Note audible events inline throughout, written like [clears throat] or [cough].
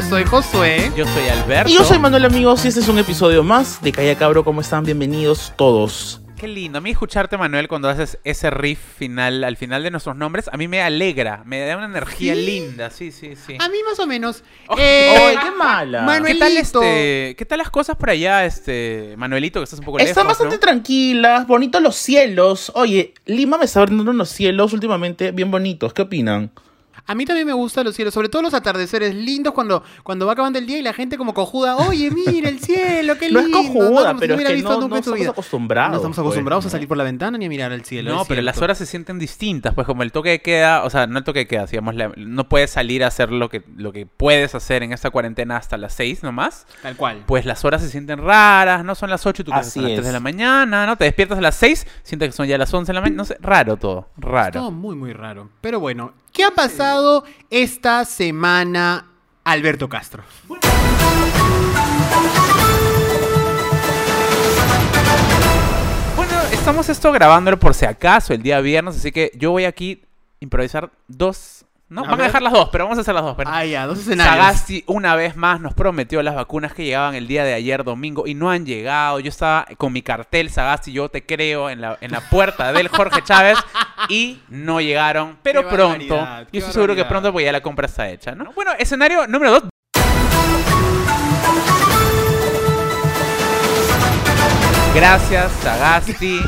Yo soy Josué. Yo soy Alberto. Y yo soy Manuel amigos y este es un episodio más de Calla Cabro. ¿Cómo están? Bienvenidos todos. Qué lindo. A mí escucharte, Manuel, cuando haces ese riff final, al final de nuestros nombres, a mí me alegra. Me da una energía ¿Sí? linda. Sí, sí, sí. A mí más o menos. Oh, Eh, ¡Ay, qué mala! Manuel- ¿Qué tal, Manuelito. este, ¿Qué tal las cosas por allá, este, Manuelito, que estás un poco lejos? Están bastante ¿no? tranquilas, bonitos los cielos. Oye, Lima me está brindando unos cielos últimamente bien bonitos. ¿Qué opinan? A mí también me gustan los cielos, sobre todo los atardeceres lindos cuando, cuando va acabando el día y la gente como cojuda, oye, mira el cielo, qué [laughs] No lindo. es cojuda, si pero es hubiera que visto no, nunca no en su estamos vida. acostumbrados. No estamos pues, acostumbrados a ¿no? salir por la ventana ni a mirar al cielo. No, pero las horas se sienten distintas, pues como el toque de queda, o sea, no el toque de queda, digamos, la- no puedes salir a hacer lo que, lo que puedes hacer en esta cuarentena hasta las 6 nomás. Tal cual. Pues las horas se sienten raras, no son las 8 y tú Así a las 3 es. de la mañana, ¿no? Te despiertas a las 6, sientes que son ya las 11 de la mañana, no sé, raro todo, raro. Todo muy, muy raro. Pero bueno, ¿qué ha pasado esta semana, Alberto Castro? Bueno, estamos esto grabándolo por si acaso el día viernes, así que yo voy aquí improvisar dos. No, A van a dejar las dos, pero vamos a hacer las dos. pero- Ah, ya, dos escenarios. Sagasti una vez más nos prometió las vacunas que llegaban el día de ayer domingo y no han llegado. Yo estaba con mi cartel Sagasti, yo te creo, en la, en la puerta del Jorge Chávez y no llegaron. Pero pronto, yo estoy seguro que pronto porque ya la compra está hecha, ¿no? Bueno, escenario número dos. Gracias, Sagasti.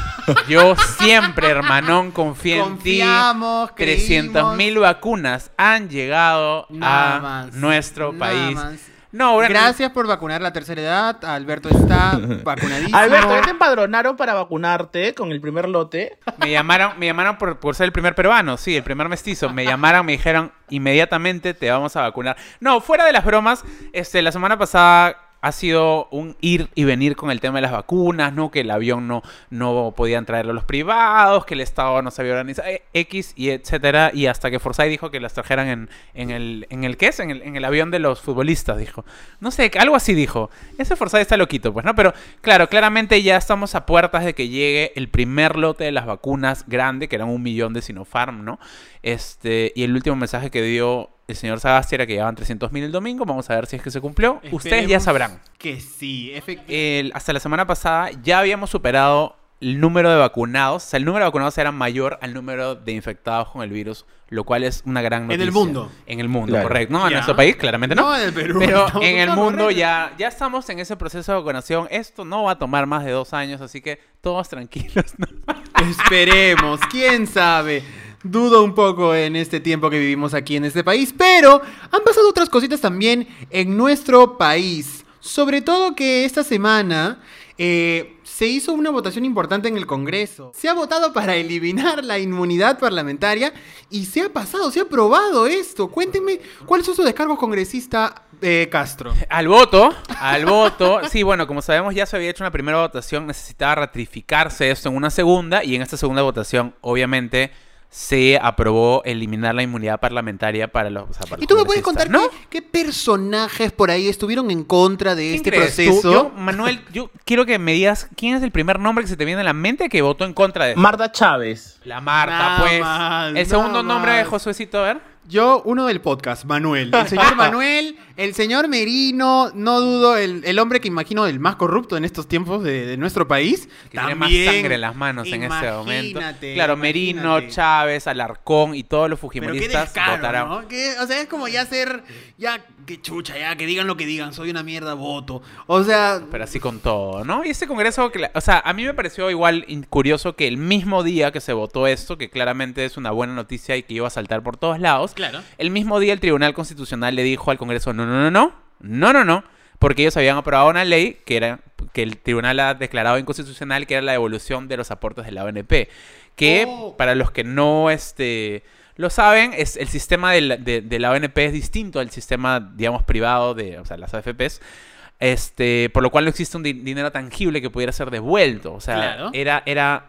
Yo siempre, hermanón, confío en ti. Confiamos, 300 mil vacunas han llegado Nada a más, nuestro nada país. más. No, bueno, Gracias por vacunar la tercera edad. Alberto está [laughs] vacunadísimo. Alberto, ¿ya te empadronaron para vacunarte con el primer lote? Me llamaron, me llamaron por, por ser el primer peruano, sí, el primer mestizo. Me llamaron, me dijeron inmediatamente te vamos a vacunar. No, fuera de las bromas, este, la semana pasada ha sido un ir y venir con el tema de las vacunas, ¿no? Que el avión no, no podían traerlo los privados, que el Estado no sabía organizar, eh, X y etcétera. Y hasta que Forsyth dijo que las trajeran en, en el, en el ¿qué es? En el, en el avión de los futbolistas, dijo. No sé, algo así dijo. Ese Forsyth está loquito, pues, ¿no? Pero claro, claramente ya estamos a puertas de que llegue el primer lote de las vacunas grande, que eran un millón de Sinopharm, ¿no? Este, y el último mensaje que dio el señor Sagasti era que llevaban 300 mil el domingo. Vamos a ver si es que se cumplió. Ustedes ya sabrán. Que sí, efectivamente. Hasta la semana pasada ya habíamos superado el número de vacunados. O sea, el número de vacunados era mayor al número de infectados con el virus, lo cual es una gran En noticia. el mundo. En el mundo, Claro. correcto. No, en nuestro país, claramente no. No, en el Perú. Pero No, en el no, mundo correcto. ya, ya estamos en ese proceso de vacunación. Esto no va a tomar más de dos años, así que todos tranquilos. [laughs] ¿no? Esperemos, quién sabe. Dudo un poco en este tiempo que vivimos aquí en este país, pero han pasado otras cositas también en nuestro país. Sobre todo que esta semana eh, se hizo una votación importante en el Congreso. Se ha votado para eliminar la inmunidad parlamentaria y se ha pasado, se ha aprobado esto. Cuéntenme, ¿cuál es su descargo congresista eh, Castro? Al voto, al voto. Sí, bueno, como sabemos ya se había hecho una primera votación, necesitaba ratificarse esto en una segunda y en esta segunda votación, obviamente, se aprobó eliminar la inmunidad parlamentaria para los... o sea, para ¿Y los tú me puedes contar ¿no? qué, qué personajes por ahí estuvieron en contra de ¿Quién este crees proceso? Yo, Manuel, yo quiero que me digas quién es el primer nombre que se te viene a la mente que votó en contra de Marta Chávez. la Marta, Nada pues. el segundo nombre de mal. Josuecito, a ver. Yo, uno del podcast, Manuel. El señor [laughs] Manuel, el señor Merino, no dudo, el, el hombre que imagino el más corrupto en estos tiempos de, de nuestro país. Que tiene más sangre en las manos en este momento. imagínate, Claro, Merino. Chávez, Alarcón y todos los Pero qué fujimoristas descaro, votarán. ¿no? Que, o sea, es como ya ser, ya, que chucha, ya, que digan lo que digan, soy una mierda, voto. O sea, Pero así con todo, ¿no? Y ese congreso, que la- o sea, a mí me pareció igual curioso que el mismo día que se votó esto, que claramente es una buena noticia y que iba a saltar por todos lados, Claro. el mismo día el Tribunal Constitucional le dijo al Congreso, no, no, no, no, no, no, no, porque ellos habían aprobado una ley que era que el tribunal ha declarado inconstitucional, que era la devolución de los aportes de la ONP, que Oh. para los que no, este... Lo saben, es el sistema de la, de- de la ONP es distinto al sistema, digamos, privado de, o sea, las AFPs. Este, por lo cual no existe un di- dinero tangible que pudiera ser devuelto. O sea, Claro. era, era,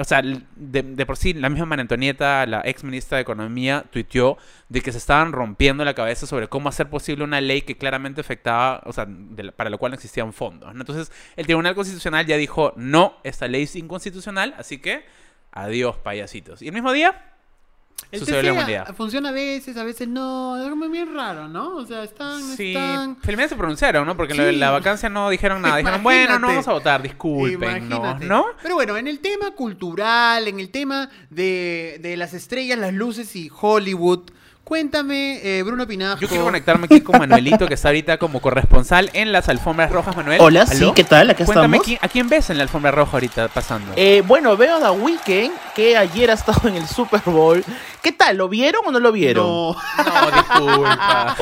o sea, de, de por sí, la misma María Antonieta, la ex ministra de Economía, tuiteó de que se estaban rompiendo la cabeza sobre cómo hacer posible una ley que claramente afectaba, o sea, de la- para lo cual no existían fondos. ¿no? Entonces, el Tribunal Constitucional ya dijo, no, esta ley es inconstitucional, así que adiós, payasitos. Y el mismo día, El sucedió en la TC humanidad. funciona a veces, a veces no. Es como bien raro, ¿no? O sea, están, Sí, están... felizmente se pronunciaron, ¿no? Porque de Sí. la vacancia no dijeron nada. Dijeron, bueno, no vamos a votar, disculpen, ¿no? ¿No? Pero bueno, en el tema cultural, en el tema de, de las estrellas, las luces y Hollywood, cuéntame, eh, Bruno Pinasco. Yo quiero conectarme aquí con Manuelito, que está ahorita como corresponsal en las alfombras rojas, Manuel. Hola, sí, ¿qué tal? Acá Cuéntame, estamos. quién- ¿a quién ves en la alfombra roja ahorita pasando? Eh, bueno, veo a The Weeknd, que ayer ha estado en el Super Bowl. ¿Qué tal? ¿Lo vieron o no lo vieron? No. No, disculpa.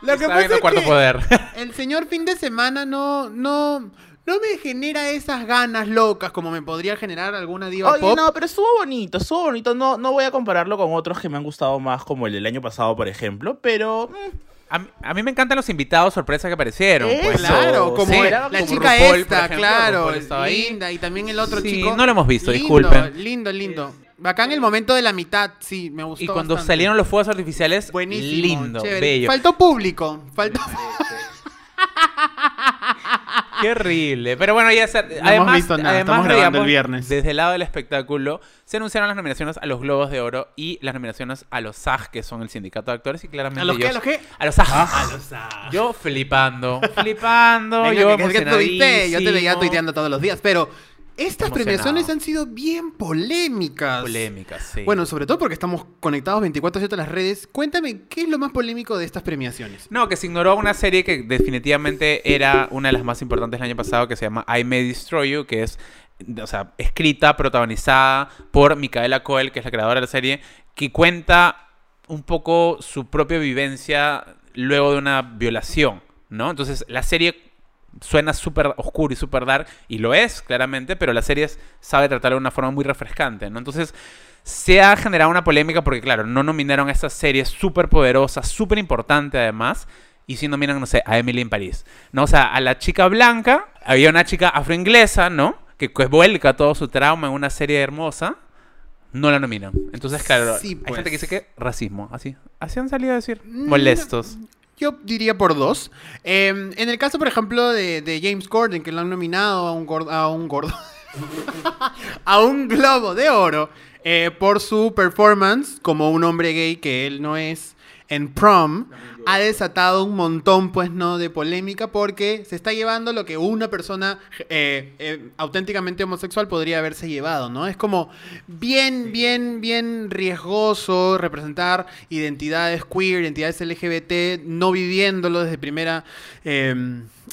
Lo que Está pasa viendo es Cuarto que- Poder. El señor fin de semana no, no, no me genera esas ganas locas como me podría generar alguna diva Oye, pop. no, pero estuvo bonito, estuvo bonito. No, no voy a compararlo con otros que me han gustado más, como el del año pasado, por ejemplo, pero... mm, A, mí- a mí me encantan los invitados sorpresa que aparecieron. Eso, pues. Claro, como Sí, la como chica RuPaul, esta, ejemplo, claro, ahí. linda, y también el otro Sí, chico. no lo hemos visto, Lindo, disculpen. Lindo, lindo. Acá en el momento de la mitad, sí, me gustó Y cuando bastante. salieron los fuegos artificiales, Buenísimo, lindo, chévere. bello. Faltó público, faltó... Qué horrible. Pero bueno, ya se- No además, hemos visto nada, además, estamos grabando el viernes. Desde el lado del espectáculo, se anunciaron las nominaciones a los Globos de Oro y las nominaciones a los SAG, que son el sindicato de actores, y claramente ¿A los qué, a los qué? A los SAG. A los SAG. Yo flipando, flipando, [laughs] Venga, yo que- que te tuviste, yo te veía tuiteando todos los días, pero estas premiaciones han sido bien polémicas. Polémicas, sí. Bueno, sobre todo porque estamos conectados 24/7 a las redes. Cuéntame, ¿qué es lo más polémico de estas premiaciones? No, que se ignoró una serie que definitivamente era una de las más importantes del año pasado, que se llama I May Destroy You, que es, o sea, escrita, protagonizada por Micaela Coel, que es la creadora de la serie, que cuenta un poco su propia vivencia luego de una violación, ¿no? Entonces, la serie suena súper oscuro y súper dark, y lo es, claramente, pero la serie sabe tratarlo de una forma muy refrescante, ¿no? Entonces, se ha generado una polémica porque, claro, no nominaron a esta serie súper poderosa, súper importante además, y sí nominan, no sé, a Emily en París, ¿no? O sea, a la chica blanca, había una chica afroinglesa, ¿no? Que, que vuelca todo su trauma en una serie hermosa, no la nominan. Entonces, claro, Sí, hay pues. gente que dice que racismo, así. Así han salido a decir. Mm, Molestos. Yo diría por dos. Eh, en el caso, por ejemplo, de, de James Corden, que lo han nominado a un gordo. A un gordo. [laughs] a un globo de oro eh, por su performance como un hombre gay que él no es en prom, ha desatado un montón, pues, ¿no? De polémica porque se está llevando lo que una persona eh, eh, auténticamente homosexual podría haberse llevado, ¿no? Es como bien, bien, bien riesgoso representar identidades queer, identidades LGBT, no viviéndolo desde primera eh,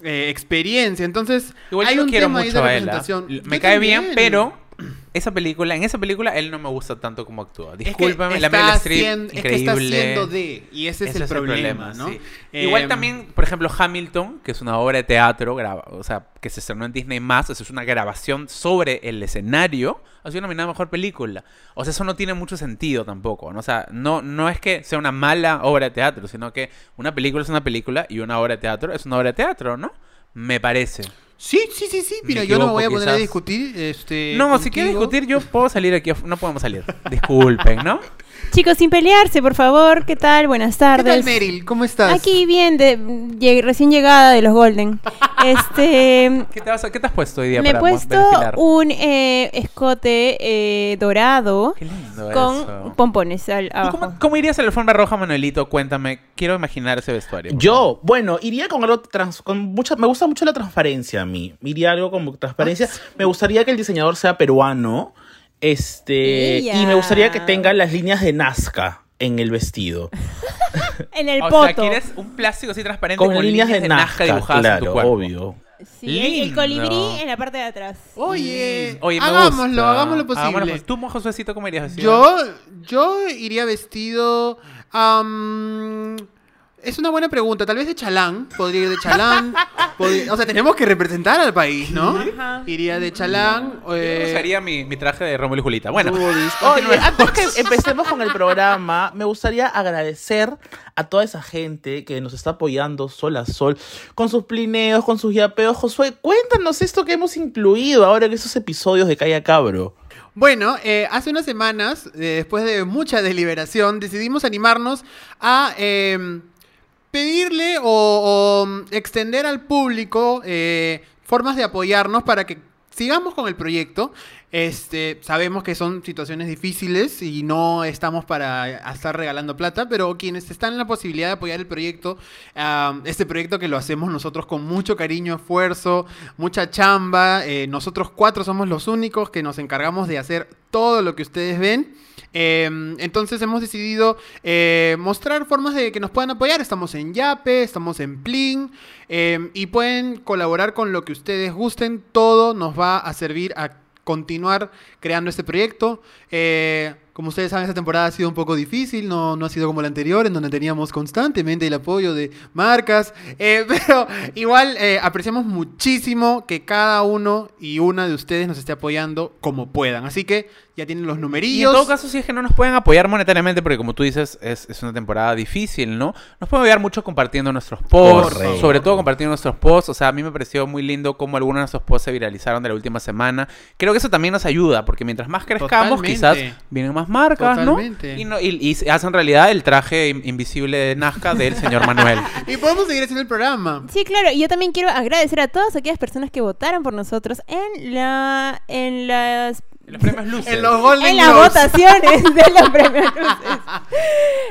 eh, experiencia. Entonces, Igual hay yo un quiero tema ahí mucho de a él. ¿ah? representación. Me Yo cae bien, pero esa película, en esa película él no me gusta tanto como actúa. Es que Discúlpame, la está Meryl Streep, haciendo- es que está increíble. haciendo de, y ese es el problema, ¿no? sí. Igual Eh, también, por ejemplo, Hamilton, que es una obra de teatro, graba, o sea, que se estrenó en Disney+, eso es una grabación sobre el escenario, ha sido nominada a Mejor Película. O sea, eso no tiene mucho sentido tampoco, ¿no? O sea, no, no es que sea una mala obra de teatro, sino que una película es una película y una obra de teatro es una obra de teatro, ¿no? Me parece. Sí, sí, sí, sí. Mira, yo no me voy a poner a discutir. Este, No, si quieres discutir, yo puedo salir aquí. No podemos salir. Disculpen, ¿no? [laughs] Chicos, sin pelearse, por favor. ¿Qué tal? Buenas ¿Qué tal, tardes. Meryl? ¿Cómo estás? Aquí bien, de, lleg- recién llegada de los Golden. [laughs] Este, ¿Qué te, vas a- qué te has puesto hoy día me he para mo- puesto desfilar? un eh, escote eh, dorado Qué lindo con eso. pompones al, ¿Tú abajo. cómo, cómo irías a la alfombra roja, Manuelito? Cuéntame. Quiero imaginar ese vestuario. Yo, bueno, iría con algo trans, con mucha, me gusta mucho la transparencia a mí. Iría algo como transparencia. Me gustaría que el diseñador sea peruano. Este, Ella. y me gustaría que tenga las líneas de Nazca en el vestido. [laughs] En el o poto. sea, quieres un plástico así transparente Con, líneas de Nazca, dibujadas en tu claro, cuerpo. obvio. Sí, el- el, Lindo. colibrí en la parte de atrás. Oye, Oye, me hagámoslo, gusta. hagámoslo posible. Hagámoslo pos- Tú, Josuecito, ¿cómo irías vestido? Yo, yo iría vestido. am, es una buena pregunta. Tal vez de chalán. Podría ir de chalán. Podría- o sea, tenemos que representar al país, ¿no? Ajá. Iría de chalán. Yo eh, usaría mi, mi traje de Rómulo y Julita. Bueno, Oye, [laughs] antes que empecemos con el programa, me gustaría agradecer a toda esa gente que nos está apoyando sol a sol, con sus plineos, con sus yapeos. Josué, cuéntanos esto que hemos incluido ahora en esos episodios de Calla Cabro. Bueno, eh, hace unas semanas, eh, después de mucha deliberación, decidimos animarnos a eh, pedirle o, o extender al público eh, formas de apoyarnos para que sigamos con el proyecto. Este, sabemos que son situaciones difíciles y no estamos para estar regalando plata, pero quienes están en la posibilidad de apoyar el proyecto, ah, este proyecto que lo hacemos nosotros con mucho cariño, esfuerzo, mucha chamba, eh, nosotros cuatro somos los únicos que nos encargamos de hacer todo lo que ustedes ven. Eh, entonces hemos decidido eh, mostrar formas de que nos puedan apoyar. Estamos en Yape, estamos en Plin eh, y pueden colaborar con lo que ustedes gusten. Todo nos va a servir a continuar creando este proyecto. Eh, como ustedes saben, esta temporada ha sido un poco difícil, no, no ha sido como la anterior, en donde teníamos constantemente el apoyo de marcas, [laughs] eh, pero igual eh, apreciamos muchísimo que cada uno y una de ustedes nos esté apoyando como puedan. Así que ya tienen los Y en numerillos. todo caso, si es que no nos pueden apoyar monetariamente, porque como tú dices, es, es una temporada difícil, ¿no? Nos pueden apoyar mucho compartiendo nuestros posts, Correcto. sobre todo compartiendo nuestros posts. O sea, a mí me pareció muy lindo cómo algunos de nuestros posts se viralizaron de la última semana. Creo que eso también nos ayuda, porque mientras más crezcamos, Totalmente. quizás vienen más marcas, Totalmente. ¿no? Y, no- y, y se hacen realidad el traje in- invisible de Nazca del señor Manuel. [laughs] Y podemos seguir haciendo el programa. Sí, claro, y yo también quiero agradecer a todas aquellas personas que votaron por nosotros en la en las Los premios luces. En los Golden en las Globes. votaciones de los [laughs] premios Luces.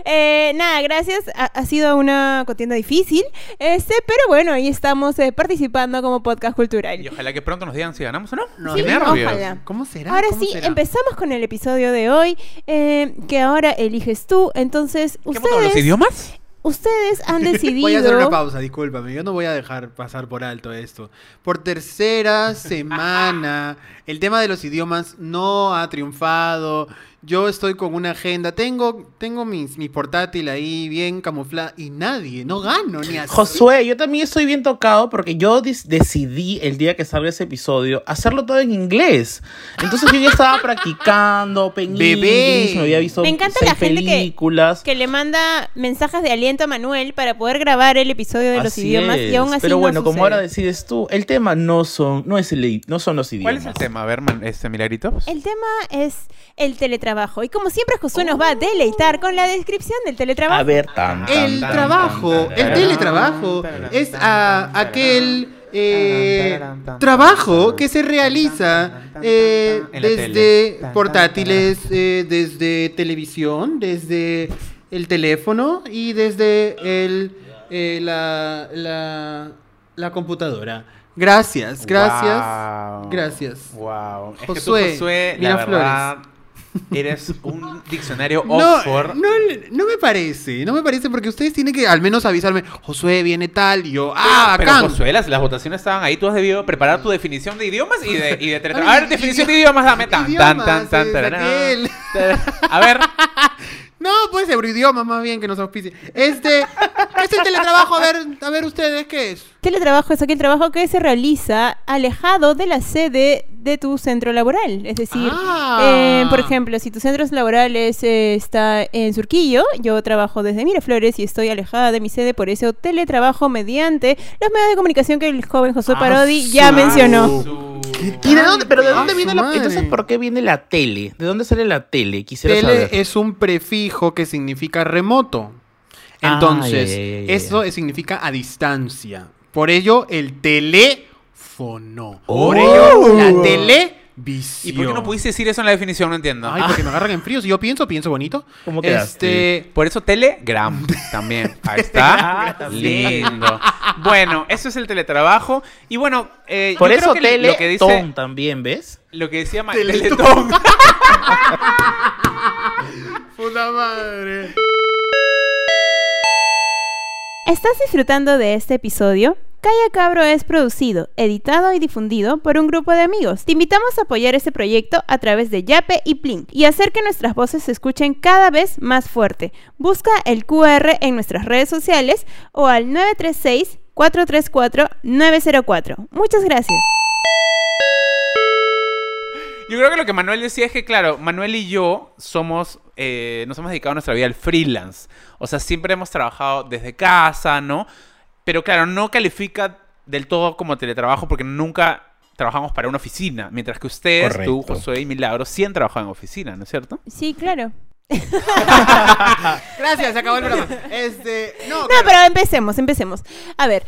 Eh, nada, gracias. Ha, ha sido una contienda difícil, este, pero bueno, ahí estamos eh, participando como podcast cultural. Y ojalá que pronto nos digan si ganamos o no. No, Sí, nervios. ojalá. ¿Cómo será? Ahora ¿Cómo sí, será? empezamos con el episodio de hoy, eh, que ahora eliges tú. Entonces, ¿Qué hablado, los ustedes, idiomas? Ustedes han decidido... [laughs] Voy a hacer una pausa, discúlpame. Yo no voy a dejar pasar por alto esto. Por tercera semana, [laughs] el tema de los idiomas no ha triunfado. Yo estoy con una agenda. Tengo, tengo mis, mi portátil ahí bien camuflada y nadie, no gano ni así. Josué, yo también estoy bien tocado porque yo decidí el día que salga ese episodio hacerlo todo en inglés. Entonces yo ya estaba [laughs] practicando, Bebé. Me había visto Me encanta seis la gente que- películas. que le manda mensajes de aliento a Manuel para poder grabar el episodio de los idiomas es. y aún así Pero no bueno, como ahora decides tú, el tema no son, no es el, no son los idiomas. ¿Cuál es el tema? A ver, man- este Milagrito. El tema es el teletrabajo y como siempre Josué nos va a deleitar con la descripción del teletrabajo. A ver, tan, tan, El tan, trabajo, tan, tan, el tan. teletrabajo es a aquel eh, trabajo que se realiza eh, desde portátiles, eh, desde televisión, desde el teléfono y desde el, eh, la, la, la computadora. Gracias, gracias, Wow. gracias. Wow. Es que tú, Josué, Josué, la Miraflores. verdad, eres un diccionario Oxford. no, no me parece, no me parece porque ustedes tienen que al menos avisarme, Josué viene tal y yo, ah, Pero acá. Josué, las, las votaciones estaban ahí. Tú has debido preparar tu definición de idiomas y de, y de [laughs] A ver, definición de idiomas, dame. Tan, tan, tan, tan, aquel. A ver, [laughs] No, puede ser idioma más bien que nos auspicie. Este, ¿qué es el teletrabajo? A ver, a ver ustedes, ¿qué es? Teletrabajo es aquel trabajo que se realiza alejado de la sede de tu centro laboral. Es decir, Ah. eh, por ejemplo, si tu centro laboral es, eh, está en Surquillo, yo trabajo desde Miraflores y estoy alejada de mi sede, por eso teletrabajo mediante los medios de comunicación que el joven Josué Ah, Parodi ya su- mencionó. su- ¿Y de dónde, pero de dónde viene la, entonces por qué viene la tele? ¿De dónde sale la tele? Quisiera Tele saber. es un prefijo que significa remoto. Ah, Entonces, eso significa a distancia. Por ello, el teléfono. Oh. Por ello, la ¿Y por qué no pudiste decir eso en la definición? No entiendo. Ay, porque me [laughs] agarran en frío. Si yo pienso, pienso bonito. ¿Cómo Este, Por eso Telegram [laughs] también. Ahí está. Lindo. Bueno, eso es el teletrabajo. Y bueno, eh, Por yo eso creo que tele lo que dice, ton también, ¿ves? lo que decía Teletón. Teletón. [laughs] puta madre. ¿Estás disfrutando de este episodio? Calla Cabro es producido, editado y difundido por un grupo de amigos. Te invitamos a apoyar este proyecto a través de Yape y Plink y hacer que nuestras voces se escuchen cada vez más fuerte. Busca el QR en nuestras redes sociales o al 936-434-904. Muchas gracias. Yo creo que lo que Manuel decía es que, claro, Manuel y yo somos, eh, nos hemos dedicado nuestra vida al freelance. O sea, siempre hemos trabajado desde casa, ¿no? Pero claro, no califica del todo como teletrabajo porque nunca trabajamos para una oficina. Mientras que ustedes, tú. Josué y Milagro, sí han trabajado en oficina, ¿no es cierto? Sí, claro. [laughs] Gracias, se acabó el programa. Este, no, No, claro. pero empecemos, empecemos. A ver,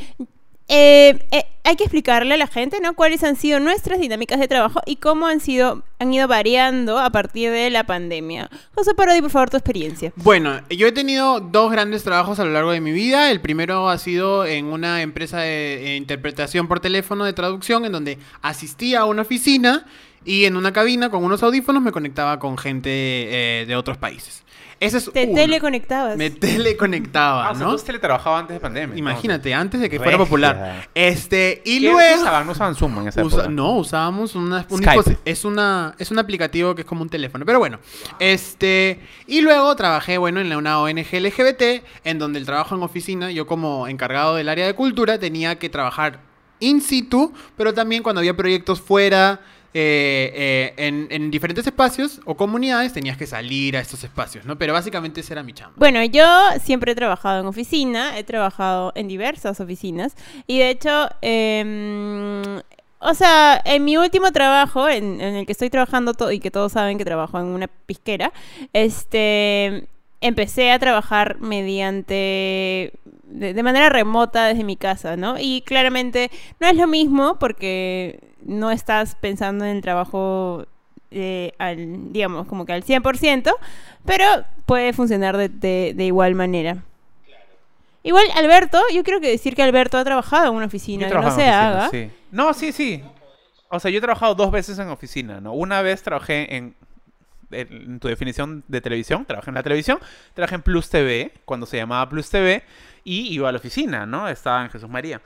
eh, eh, hay que explicarle a la gente, ¿no? Cuáles han sido nuestras dinámicas de trabajo y cómo han sido, han ido variando a partir de la pandemia. José Parodi, por favor, tu experiencia. Bueno, yo he tenido dos grandes trabajos a lo largo de mi vida. El primero ha sido en una empresa de, de interpretación por teléfono de traducción, en donde asistía a una oficina y en una cabina con unos audífonos me conectaba con gente eh, de otros países. Ese es Te uno. teleconectabas. Me teleconectaba, Ah, o sea, ¿no? tú has teletrabajado antes de pandemia. Imagínate, antes de que Regia. fuera popular. Este, y ¿Qué luego... usaban? No usaban Zoom en esa Usa- época. no, usábamos una, un Skype. disposi- es una es un aplicativo que es como un teléfono, pero bueno. Este, y luego trabajé, bueno, en una ONG LGBT en donde el trabajo en oficina, yo como encargado del área de cultura tenía que trabajar in situ, pero también cuando había proyectos fuera eh, eh, en, en diferentes espacios o comunidades tenías que salir a estos espacios, ¿no? Pero básicamente esa era mi chamba. Bueno, yo siempre he trabajado en oficina, he trabajado en diversas oficinas y de hecho, em, o sea, en mi último trabajo, en, en el que estoy trabajando y que todos saben que trabajo en una pisquera, este, empecé a trabajar mediante, de manera remota desde mi casa, ¿no? Y claramente no es lo mismo porque no estás pensando en el trabajo eh, al, digamos, como que al 100%, pero puede funcionar de, de- de igual manera. Igual, Alberto, yo quiero que decir que Alberto ha trabajado en una oficina, que no se oficina, haga. sí. No, sí, sí. O sea, yo he trabajado dos veces en oficina, ¿no? Una vez trabajé en, en tu definición de televisión, trabajé en la televisión, trabajé en Plus TV, cuando se llamaba Plus TV, y iba a la oficina, ¿no? Estaba en Jesús María.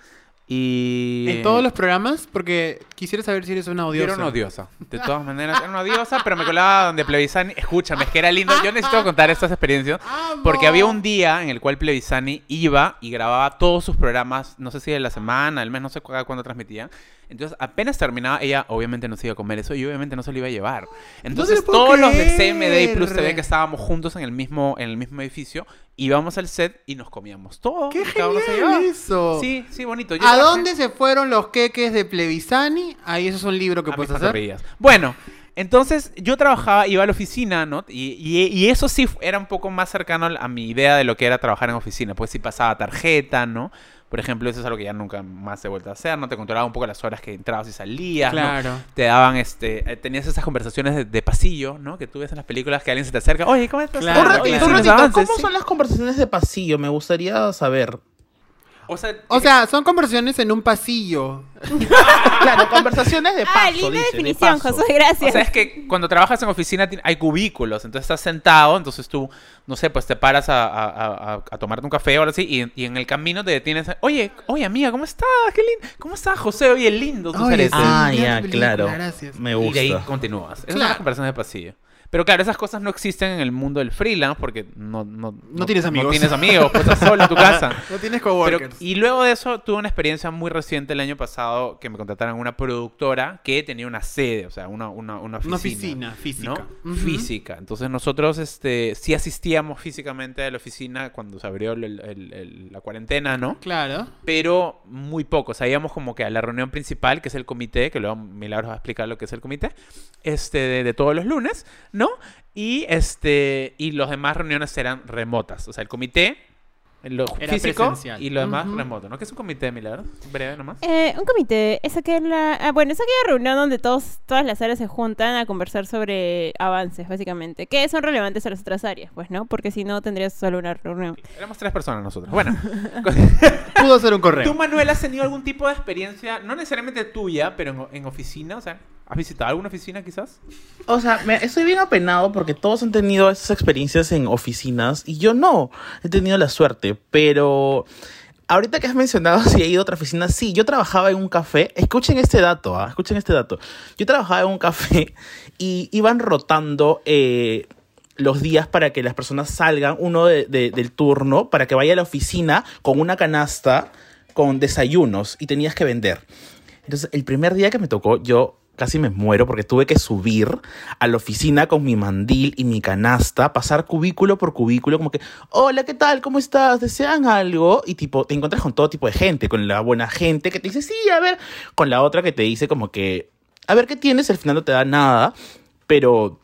Y... En todos los programas, porque quisiera saber si eres una odiosa. era una odiosa. De todas [laughs] maneras, era una odiosa, pero me colaba donde Plevisani. Escúchame, es que era lindo. Yo necesito contar estas experiencias. Porque había un día en el cual Plevisani iba y grababa todos sus programas, no sé si de la semana, al mes, no sé cu- cuándo transmitían. Entonces, apenas terminaba, ella obviamente no se iba a comer eso y obviamente no se lo iba a llevar. Entonces, lo puedo todos los de CMD y Plus creer. TV que estábamos juntos en el mismo, en el mismo edificio, íbamos al set y nos comíamos todo. ¡Qué genial eso! Sí, sí, bonito. Yo ¿A dónde se fueron los queques de Plevisani? Ahí eso es un libro que a puedes hacer. Bueno, entonces yo trabajaba, iba a la oficina, ¿no? Y, y- y eso sí era un poco más cercano a mi idea de lo que era trabajar en oficina. Pues sí pasaba tarjeta, ¿no? Por ejemplo, eso es algo que ya nunca más he vuelto a hacer, ¿no? Te controlaba un poco las horas que entrabas y salías, ¿no? Claro. Te daban, este, eh, tenías esas conversaciones de, de pasillo, ¿no? Que tú ves en las películas que alguien se te acerca, oye, ¿cómo estás? Claro, un Oye, ratito, claro. sí, ¿Cómo sí. son las conversaciones de pasillo? Me gustaría saber. O sea, O sea, son conversaciones en un pasillo. [laughs] Claro, conversaciones de paso. Ah, linda dice, de definición, paso. José, gracias. O sea, es que cuando trabajas en oficina ti- hay cubículos, entonces estás sentado, entonces tú, no sé, pues te paras a, a- a- a- a tomarte un café o algo así, y, y en el camino te detienes. Oye, oye, amiga, ¿cómo estás? Qué lindo. ¿Cómo estás, José? Oye, lindo tus Oye, aretes. sí. Ah, ya, película, claro. gracias. Me Y de ahí continúas. Claro. las conversaciones de pasillo. Pero claro, esas cosas no existen en el mundo del freelance porque no, no, No tienes amigos. No tienes amigos, pues estás solo en tu casa. [laughs] No tienes Pero- coworkers. y luego de eso tuve una experiencia muy reciente el año pasado que me contrataron una productora que tenía una sede, o sea, una, una, una oficina. Una oficina física. Física. Entonces nosotros este, sí asistíamos físicamente a la oficina cuando se abrió el- el- el- la cuarentena, ¿no? Claro. Pero muy poco. O sea, íbamos como que a la reunión principal, que es el comité, que luego Milagros va a explicar lo que es el comité, este, de, de todos los lunes, ¿no? Y este y los demás reuniones eran remotas. O sea, el comité, lo Era físico presencial. y lo demás remoto, ¿no? ¿Qué es un comité, Milagros? Breve nomás. Eh, un comité es aquella, ah, bueno, es aquella reunión donde todos, todas las áreas se juntan a conversar sobre avances, básicamente, que son relevantes a las otras áreas, pues, ¿no? Porque si no tendrías solo una reunión. Éramos tres personas nosotros. Bueno, [laughs] Pudo ser un correo. ¿tú, Manuel, has tenido algún tipo de experiencia, no necesariamente tuya, pero en, en oficina? O sea, ¿has visitado alguna oficina quizás? O sea, me- estoy bien apenado porque todos han tenido esas experiencias en oficinas y yo no. He tenido la suerte, pero ahorita que has mencionado [laughs] si he ido a otra oficina, sí, yo trabajaba en un café. Escuchen este dato, ¿ah? escuchen este dato. Yo trabajaba en un café [laughs] y iban rotando eh, los días para que las personas salgan, uno de- del turno, para que vaya a la oficina con una canasta con desayunos y tenías que vender. Entonces, el primer día que me tocó, yo casi me muero porque tuve que subir a la oficina con mi mandil y mi canasta, pasar cubículo por cubículo, como que, hola, ¿qué tal? ¿Cómo estás? ¿Desean algo? Y tipo, te encuentras con todo tipo de gente, con la buena gente que te dice, sí, a ver, con la otra que te dice como que, a ver, ¿qué tienes? Al final no te da nada, pero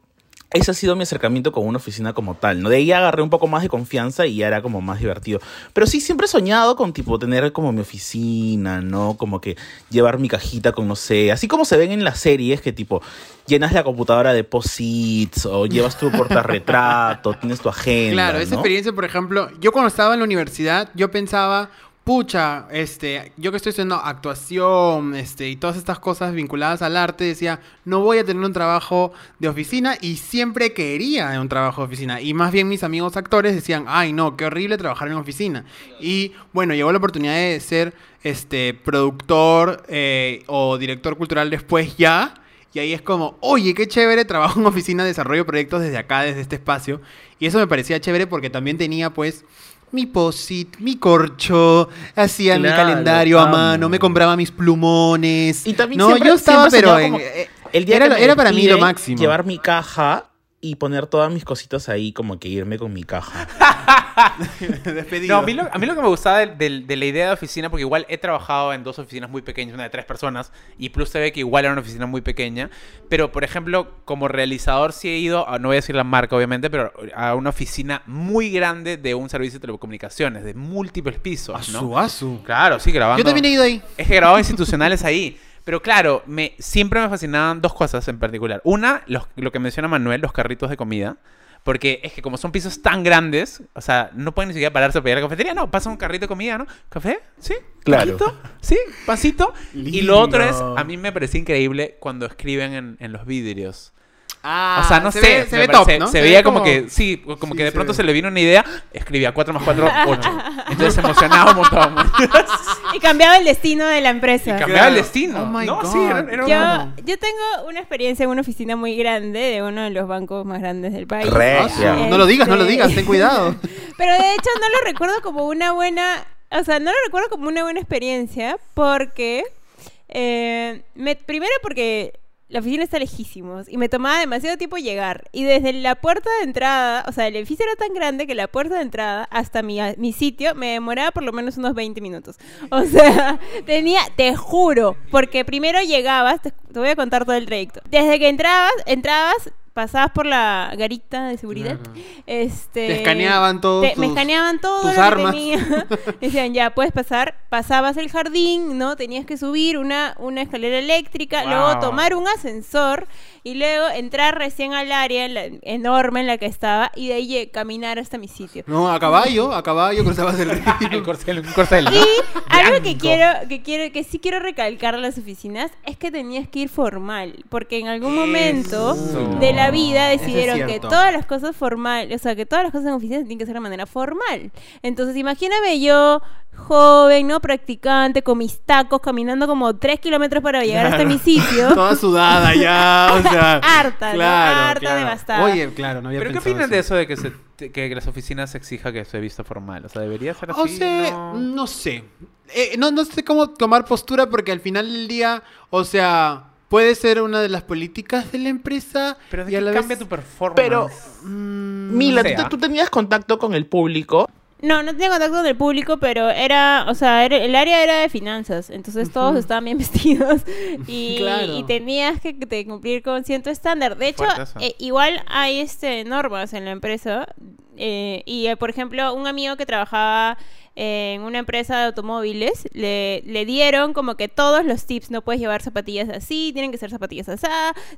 ese ha sido mi acercamiento con una oficina como tal, ¿no? De ahí agarré un poco más de confianza y ya era como más divertido. Pero sí, siempre he soñado con, tipo, tener como mi oficina, ¿no? Como que llevar mi cajita con, no sé, así como se ven en las series, que tipo, llenas la computadora de posits o llevas tu portarretrato, [laughs] tienes tu agenda, Claro, esa ¿no? experiencia, por ejemplo, yo cuando estaba en la universidad, yo pensaba, pucha, este, yo que estoy haciendo actuación, este, y todas estas cosas vinculadas al arte, decía, no voy a tener un trabajo de oficina y siempre quería un trabajo de oficina. Y más bien mis amigos actores decían, ay no, qué horrible trabajar en oficina. Y bueno, llegó la oportunidad de ser este productor eh, o director cultural después ya. Y ahí es como, oye, qué chévere, trabajo en oficina, desarrollo proyectos desde acá, desde este espacio. Y eso me parecía chévere porque también tenía pues mi posit, mi corcho, hacía mi calendario a mano, me compraba mis plumones. Y también no, siempre- yo estaba, pero en- eh, El día era, que lo- me era para mí lo máximo. Llevar mi caja y poner todas mis cositas ahí, como que irme con mi caja. [laughs] Despedido. No, a mí, lo, a mí lo que me gustaba de, de- de la idea de oficina, porque igual he trabajado en dos oficinas muy pequeñas, una de tres personas, y Plus TV, que igual era una oficina muy pequeña. Pero, por ejemplo, como realizador sí he ido, a- no voy a decir la marca obviamente, pero a una oficina muy grande de un servicio de telecomunicaciones, de múltiples pisos, Asu, ¿no? asu. Claro, sí, grabando. Yo también he ido ahí. Es que grababa institucionales ahí. Pero claro, me, siempre me fascinaban dos cosas en particular. Una, los- lo que menciona Manuel, los carritos de comida. Porque es que como son pisos tan grandes, o sea, no pueden ni siquiera pararse a pedir a la cafetería. No, pasa un carrito de comida, ¿no? ¿Café? ¿Sí? Claro. ¿Sí? ¿Pancito? Y lo otro es, a mí me parecía increíble cuando escriben en, en los vidrios. Ah, o sea, no se sé, ve- se me ve parece- top, ¿no? se veía como que, sí, como Sí, que de pronto se le vino una idea, escribía 4 más 4, 8. [laughs] Entonces se emocionaba un montón. [laughs] Y cambiaba el destino de la empresa. Y cambiaba el destino. Oh my no, God. sí, era, era Yo, una- yo tengo una experiencia en una oficina muy grande de uno de los bancos más grandes del país. Asu. No lo digas, no lo Este- digas, ten cuidado. [laughs] Pero de hecho no lo recuerdo como una buena, o sea, no lo recuerdo como una buena experiencia porque, eh, me- primero porque la oficina está lejísimos y me tomaba demasiado tiempo llegar. Y desde la puerta de entrada, o sea, el edificio era tan grande que la puerta de entrada hasta mi, mi sitio me demoraba por lo menos unos 20 minutos. O [laughs] sea, tenía, te juro, porque primero llegabas, te, te voy a contar todo el trayecto. Desde que entrabas, entrabas, pasabas por la garita de seguridad. Este, Te escaneaban todos te- me escaneaban todo tus lo que armas. tenía. [laughs] Decían, ya, puedes pasar. Pasabas el jardín, ¿no? Tenías que subir una, una escalera eléctrica, Wow. luego tomar un ascensor y luego entrar recién al área en la- enorme en la que estaba y de ahí caminar hasta mi sitio. No, a caballo, a caballo cruzabas el río. [laughs] el corcel, un corcel, ¿no? Y algo que quiero, que quiero, que sí quiero recalcar a las oficinas es que tenías que ir formal, porque en algún momento Eso. de la vida es decidieron que todas las cosas formales, o sea, que todas las cosas en oficinas tienen que ser de manera formal. Entonces, imagíname yo, joven, ¿no? Practicante, con mis tacos, caminando como tres kilómetros para llegar hasta mi sitio. [laughs] Toda sudada ya, o sea. [laughs] Harta, ¿no? claro, Harta, claro. devastada. Oye, claro, no había ¿Pero qué opinan de eso de que, se, que las oficinas exija que se vista formal? O sea, ¿debería ser así? O sea, No. no, sé. Eh, no, no sé cómo tomar postura porque al final del día, o sea, puede ser una de las políticas de la empresa. Pero de y a qué la cambia vez- tu performance. Pero, Mm, Mila, tú tenías contacto con el público. No, no tenía contacto con el público, pero era, o sea, era- el área era de finanzas, entonces todos estaban bien [laughs] vestidos y, [laughs] Claro. y tenías que, cumplir con cierto estándar. De hecho, eh, igual hay este normas en la empresa eh, y, eh, por ejemplo, un amigo que trabajaba en una empresa de automóviles le, le dieron como que todos los tips, no puedes llevar zapatillas así, tienen que ser zapatillas así,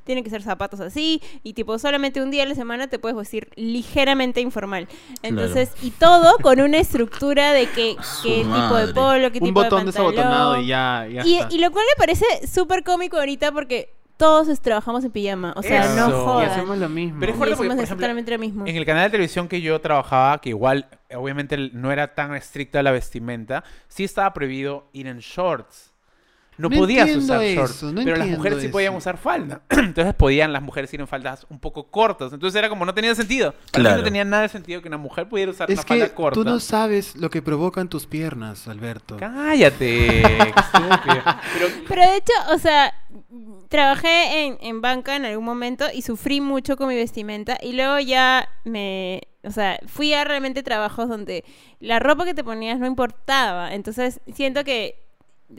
tienen que ser zapatos así y tipo solamente un día a la semana te puedes vestir ligeramente informal. Entonces, y todo con una estructura de que, [laughs] qué tipo de polo, qué un tipo botón de desabotonado pantalón. y ya, ya Y, está. y lo cual me parece súper cómico ahorita porque todos es- trabajamos en pijama. O sea, no Eso. Y jodan. hacemos lo mismo. Pero es fuerte porque, hacemos por ejemplo, exactamente lo mismo. En el canal de televisión que yo trabajaba, que igual, obviamente, no era tan estricta la vestimenta, sí estaba prohibido ir en shorts. No, No podías usar eso, shorts, no pero las mujeres sí podían usar falda. [clears throat] Entonces podían las mujeres ir en faldas un poco cortas. Entonces era como no tenía sentido. Para mí Claro. no tenía nada de sentido que una mujer pudiera usar Es una que falda corta. tú no sabes lo que provocan tus piernas, Alberto. Cállate. Pero [laughs] Pero de hecho, o sea, trabajé en, en banca en algún momento y sufrí mucho con mi vestimenta y luego ya me... O sea, fui a realmente trabajos donde la ropa que te ponías no importaba. Entonces, siento que...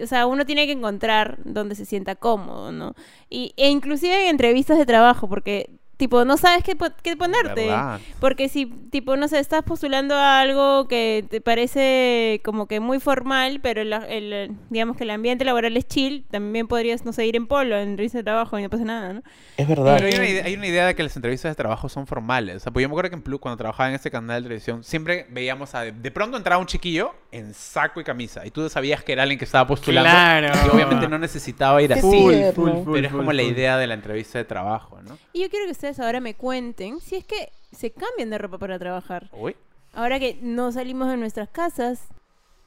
O sea, uno tiene que encontrar donde se sienta cómodo, ¿no? Y, e inclusive en entrevistas de trabajo, porque tipo, no sabes qué, po- qué ponerte. ¿Verdad? Porque si, tipo, no sé, estás postulando a algo que te parece como que muy formal, pero el, el, digamos que el ambiente laboral es chill, también podrías, no sé, ir en polo, en risa de trabajo y no pasa nada, ¿no? Es verdad. Pero hay una, idea, hay una idea de que las entrevistas de trabajo son formales. O sea, pues yo me acuerdo que en Plus, cuando trabajaba en este canal de televisión, siempre veíamos a... De pronto entraba un chiquillo en saco y camisa. Y tú sabías que era alguien que estaba postulando. Claro. Y obviamente no necesitaba ir así. Full, full, full, Pero es full, como la full. idea de la entrevista de trabajo, ¿no? Y yo quiero que ustedes ahora me cuenten si es que se cambian de ropa para trabajar. Uy. Ahora que no salimos de nuestras casas.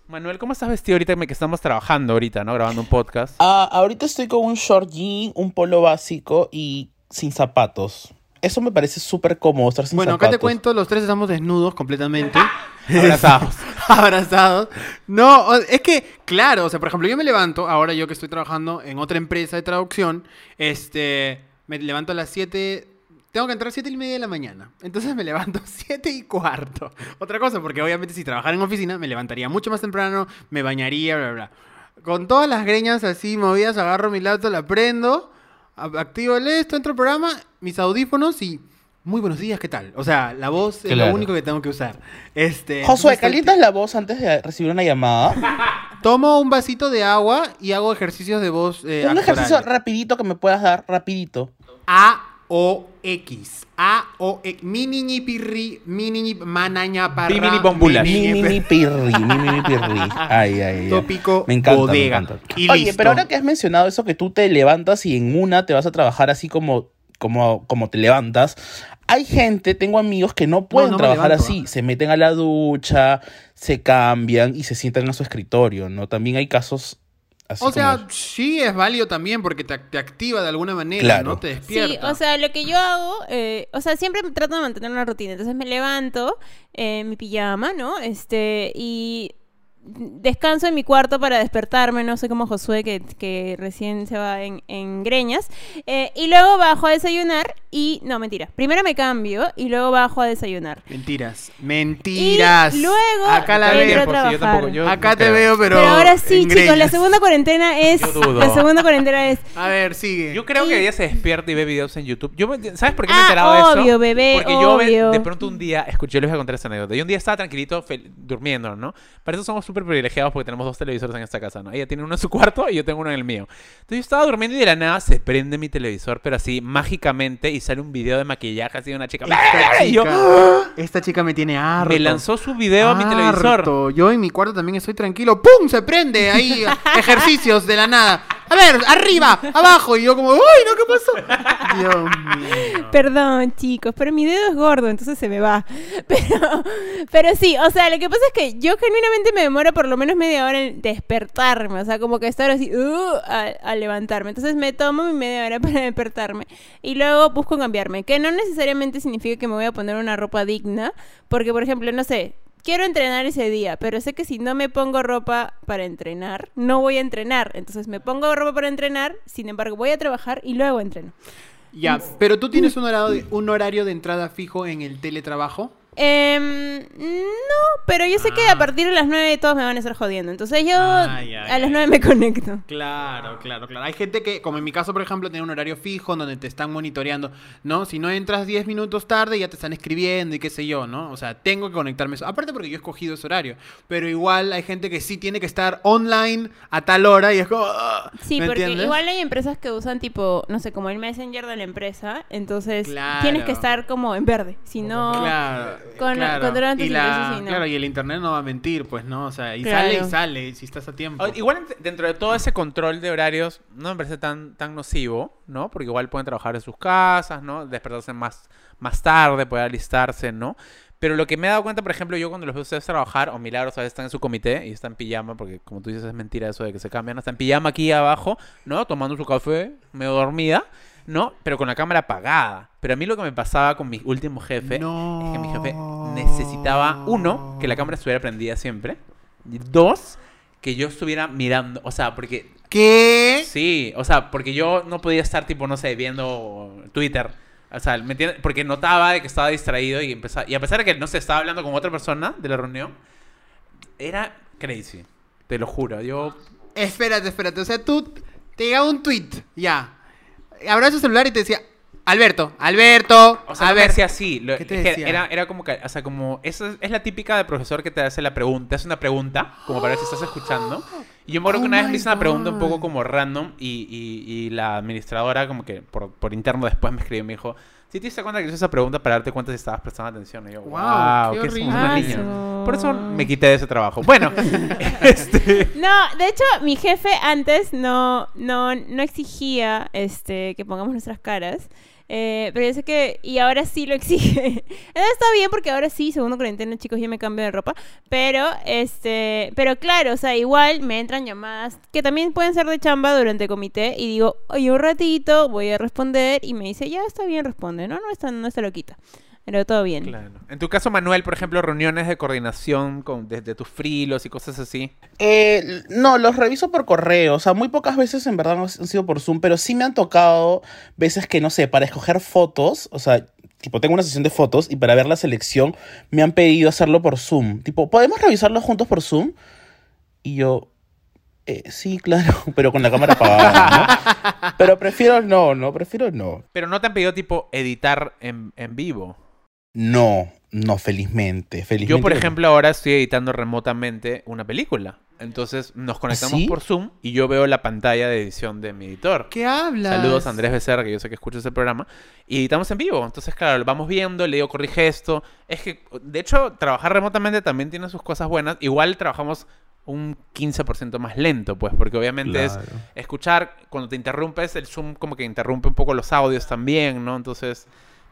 Manuel, ¿cómo estás vestido ahorita que estamos trabajando ahorita, ¿no? Grabando un podcast. Ah, ahorita estoy con un short jean, un polo básico y sin zapatos. Eso me parece súper cómodo, estar sin Bueno, acá zapatos. te cuento, los tres estamos desnudos completamente. [laughs] Abrazados. [laughs] Abrazados. No, es que, claro, o sea, por ejemplo, yo me levanto, ahora yo que estoy trabajando en otra empresa de traducción, este, me levanto a las 7, tengo que entrar a 7 y media de la mañana. Entonces me levanto [laughs] 7 y cuarto. Otra cosa, porque obviamente si trabajara en oficina, me levantaría mucho más temprano, me bañaría, bla, bla. Con todas las greñas así movidas, agarro mi laptop, la prendo, activo el esto, entro al programa, mis audífonos y... Muy buenos días, ¿qué tal? O sea, la voz es lo único que tengo que usar. Este, Josué, entonces, ¿calientas la voz antes de recibir una llamada? [laughs] Tomo un vasito de agua y hago ejercicios de voz eh, un ejercicio rapidito que me puedas dar, rapidito. A O X. A O X. Mi niñi pirri, mi niñi manaña parra. Mi mini bombulash. Mi, [laughs] mi, mi, pirri, mi, mi, mi, pirri. Ay, ay, ay. Tópico me encanta, bodega. me encanta. Y Oye, listo. pero ahora que has mencionado eso que tú te levantas y en una te vas a trabajar así como, como, como te levantas, hay gente, tengo amigos que no pueden no trabajar levanto, así. Se meten a la ducha, se cambian y se sientan a su escritorio, ¿no? También hay casos así O sea, como- sí es válido también porque te, te activa de alguna manera, Claro. ¿no? Te despierta. Sí, o sea, lo que yo hago, eh, o sea, siempre trato de mantener una rutina. Entonces me levanto en mi pijama, ¿no? Este, y descanso en mi cuarto para despertarme, no sé como Josué que, que recién se va en, en greñas. Eh, y luego bajo a desayunar y, no, mentira, primero me cambio y luego bajo a desayunar. Mentiras. Mentiras. Y luego Acá la veo. Sí, yo tampoco, yo Acá no te creo. veo, pero. Pero, ahora sí, en chicos, la segunda cuarentena es... Yo dudo. La segunda cuarentena es... A ver, sigue. Yo creo Y- que ella se despierta y ve videos en YouTube. Yo, me- ¿Sabes por qué me he Ah, enterado de eso? obvio, bebé, Porque yo obvio. de pronto un día, escuché, yo les voy a contar esta anécdota. Yo un día estaba tranquilito, fel- durmiendo, ¿no? Para eso somos súper privilegiados porque tenemos dos televisores en esta casa, ¿no? Ella tiene uno en su cuarto y yo tengo uno en el mío. Entonces yo estaba durmiendo y de la nada se prende mi televisor, pero así mágicamente y sale un video de maquillaje así de una chica. Esta Y yo, chica, esta chica me tiene harto. me lanzó su video a mi televisor. Yo en mi cuarto también estoy tranquilo. ¡Pum! Se prende ahí [laughs] ejercicios de la nada. A ver, arriba, abajo. Y yo como, ¡uy, no, qué pasó! Dios mío. Perdón, chicos, pero mi dedo es gordo, entonces se me va. [laughs] Pero, pero sí, o sea, lo que pasa es que yo genuinamente me demoro por lo menos media hora en despertarme. O sea, como que estar así, uh, a, a levantarme. Entonces me tomo mi media hora [laughs] para despertarme. Y luego busco cambiarme. Que no necesariamente significa que me voy a poner una ropa digna. Porque, por ejemplo, no sé. Quiero entrenar ese día, pero sé que si no me pongo ropa para entrenar, no voy a entrenar. Entonces me pongo ropa para entrenar, sin embargo voy a trabajar y luego entreno. Ya, pero tú tienes un horario, de, un horario de entrada fijo en el teletrabajo. Em, no, pero yo sé que a partir de las 9 todos me van a estar jodiendo. Entonces yo Ay, ay, a las ay. 9 me conecto. Claro, claro, claro. Hay gente que, como en mi caso, por ejemplo, tiene un horario fijo donde te están monitoreando, ¿no? Si no entras 10 minutos tarde, ya te están escribiendo y qué sé yo, ¿no? O sea, tengo que conectarme. eso. Aparte porque yo he escogido ese horario. Pero igual hay gente que sí tiene que estar online a tal hora y es como... ah, Sí, ¿me porque entiendes? igual hay empresas que usan tipo, no sé, como el Messenger de la empresa. Entonces Claro. tienes que estar como en verde. Si no... Claro, con- claro. controlan tus y la- y no. Claro, y el internet no va a mentir, pues, ¿no? O sea, y Claro. sale y sale, si estás a tiempo. O- Igual ent- dentro de todo ese control de horarios no me parece tan, tan nocivo, ¿no? Porque igual pueden trabajar en sus casas, ¿no? Despertarse más, más tarde, poder alistarse, ¿no? Pero lo que me he dado cuenta, por ejemplo, yo cuando los veo ustedes trabajar, o Milagros a veces están en su comité y están en pijama, porque como tú dices es mentira eso de que se cambian, están en pijama aquí abajo, ¿no? Tomando su café, medio dormida, ¿no? Pero con la cámara apagada. Pero a mí lo que me pasaba con mi último jefe es que mi jefe necesitaba, uno, que la cámara estuviera prendida siempre, dos, que yo estuviera mirando, o sea, porque ¿Qué? Sí, o sea, porque yo no podía estar, tipo, no sé, viendo Twitter. O sea, ¿me entiendes? Porque notaba de que estaba distraído y empezaba... Y a pesar de que, no sé, estaba hablando con otra persona de la reunión, era crazy. Te lo juro. Yo... Espérate, espérate. O sea, tú te llegaba un tweet, ya. Abras tu celular y te decía, Alberto, Alberto, O sea, a no me ver. decía así. lo- ¿Qué te es que decía? Era, era como que, o sea, como, esa es, es la típica de profesor que te hace la pregunta, te hace una pregunta, como para ver si estás escuchando. Y yo me acuerdo Oh que una vez my me hizo una pregunta un poco como random y, y- y la administradora como que por, por interno después me escribió y me dijo, si te diste cuenta que hice esa pregunta para darte cuenta si estabas prestando atención. Y yo, Wow, wow, qué somos horrible. una niña. Por eso me quité de ese trabajo. Bueno, [laughs] [laughs] este... No, de hecho, mi jefe antes no, no, no exigía este, que pongamos nuestras caras. Eh, pero yo sé que. Y ahora sí lo exige. [laughs] Está bien porque ahora sí, segundo cuarentena, chicos, ya me cambio de ropa. Pero, este. Pero claro, o sea, igual me entran llamadas que también pueden ser de chamba durante el comité. Y digo, oye, un ratito, voy a responder. Y me dice, ya está bien, responde. No, no está, no está loquita. Pero todo bien. Claro. En tu caso, Manuel, por ejemplo, reuniones de coordinación con, desde tus frilos y cosas así. Eh, no, los reviso por correo. O sea, muy pocas veces en verdad han han sido por Zoom, pero sí me han tocado veces que, no sé, para escoger fotos, o sea, tipo, tengo una sesión de fotos y para ver la selección me han pedido hacerlo por Zoom. Tipo, ¿podemos revisarlo juntos por Zoom? Y yo, eh, sí, claro, [laughs] pero con la cámara apagada, ¿no? Pero prefiero no, no, prefiero no. Pero no te han pedido tipo editar en, en vivo. No, no, felizmente, felizmente. Yo, por ejemplo, ahora estoy editando remotamente una película. Entonces nos conectamos sí? por Zoom y yo veo la pantalla de edición de mi editor. ¿Qué hablas? Saludos a Andrés Becerra, que yo sé que escucha ese programa. Y editamos en vivo. Entonces, claro, lo vamos viendo, le digo, corrige esto. Es que, de hecho, trabajar remotamente también tiene sus cosas buenas. Igual trabajamos un 15% más lento, pues, porque obviamente es escuchar, cuando te interrumpes, el Zoom como que interrumpe un poco los audios también, ¿no? Entonces,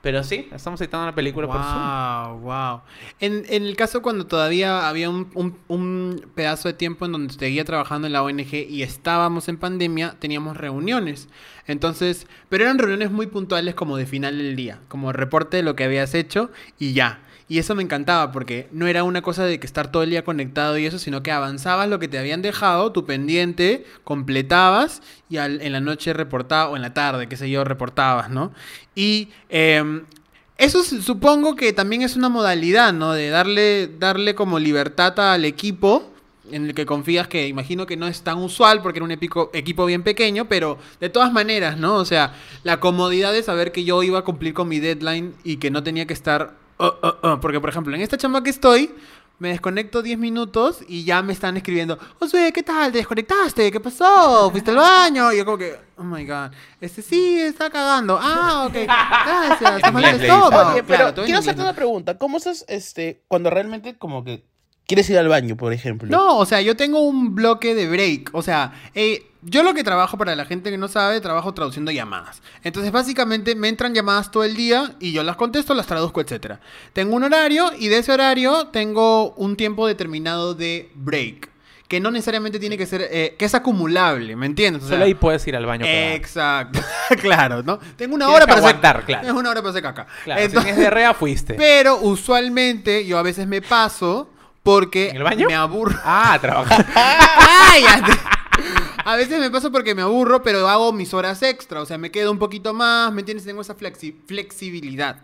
pero sí, estamos editando una película por Zoom. Wow, wow. En, en el caso cuando todavía había un, un- un pedazo de tiempo en donde seguía trabajando en la ONG y estábamos en pandemia, teníamos reuniones. Entonces, pero eran reuniones muy puntuales como de final del día, como reporte de lo que habías hecho y ya. Y eso me encantaba porque no era una cosa de que estar todo el día conectado y eso, sino que avanzabas lo que te habían dejado, tu pendiente, completabas y al- en la noche reportabas, o en la tarde, qué sé yo, reportabas, ¿no? Y em, eso supongo que también es una modalidad, ¿no? De darle, darle como libertad al equipo en el que confías que imagino que no es tan usual porque era un equipo bien pequeño, pero de todas maneras, ¿no? O sea, la comodidad de saber que yo iba a cumplir con mi deadline y que no tenía que estar... "Oh, oh, oh", porque, por ejemplo, en esta chamba que estoy, me desconecto 10 minutos y ya me están escribiendo, Josué, ¿qué tal? ¿Te desconectaste? ¿Qué pasó? ¿Fuiste al baño? Y yo como que, oh my god, este sí, está cagando. Ah, ok, gracias. está mal el inglés le estómago". dice. Oye, Claro, pero quiero hacerte una pregunta. ¿Cómo haces este, cuando realmente como que quieres ir al baño, por ejemplo? No, o sea, yo tengo un bloque de break. O sea, eh, yo lo que trabajo para la gente que no sabe, trabajo traduciendo llamadas. Entonces, básicamente, me entran llamadas todo el día y yo las contesto, las traduzco, etcétera. Tengo un horario y de ese horario tengo un tiempo determinado de break. Que no necesariamente tiene que ser, eh, que es acumulable, ¿me entiendes? O sea, Solo ahí puedes ir al baño. Exacto, [laughs] claro, ¿no? Tengo una Tienes hora para hacer- aguantar, claro. Tengo una hora para hacer caca. Claro, Entonces- si diarrea, fuiste. [laughs] pero usualmente yo a veces me paso porque ¿En el baño? me aburro. Ah, trabajar. ¡Cállate! [laughs] A veces me paso porque me aburro, pero hago mis horas extra. O sea, me quedo un poquito más, ¿me entiendes? Tengo esa flexi- flexibilidad.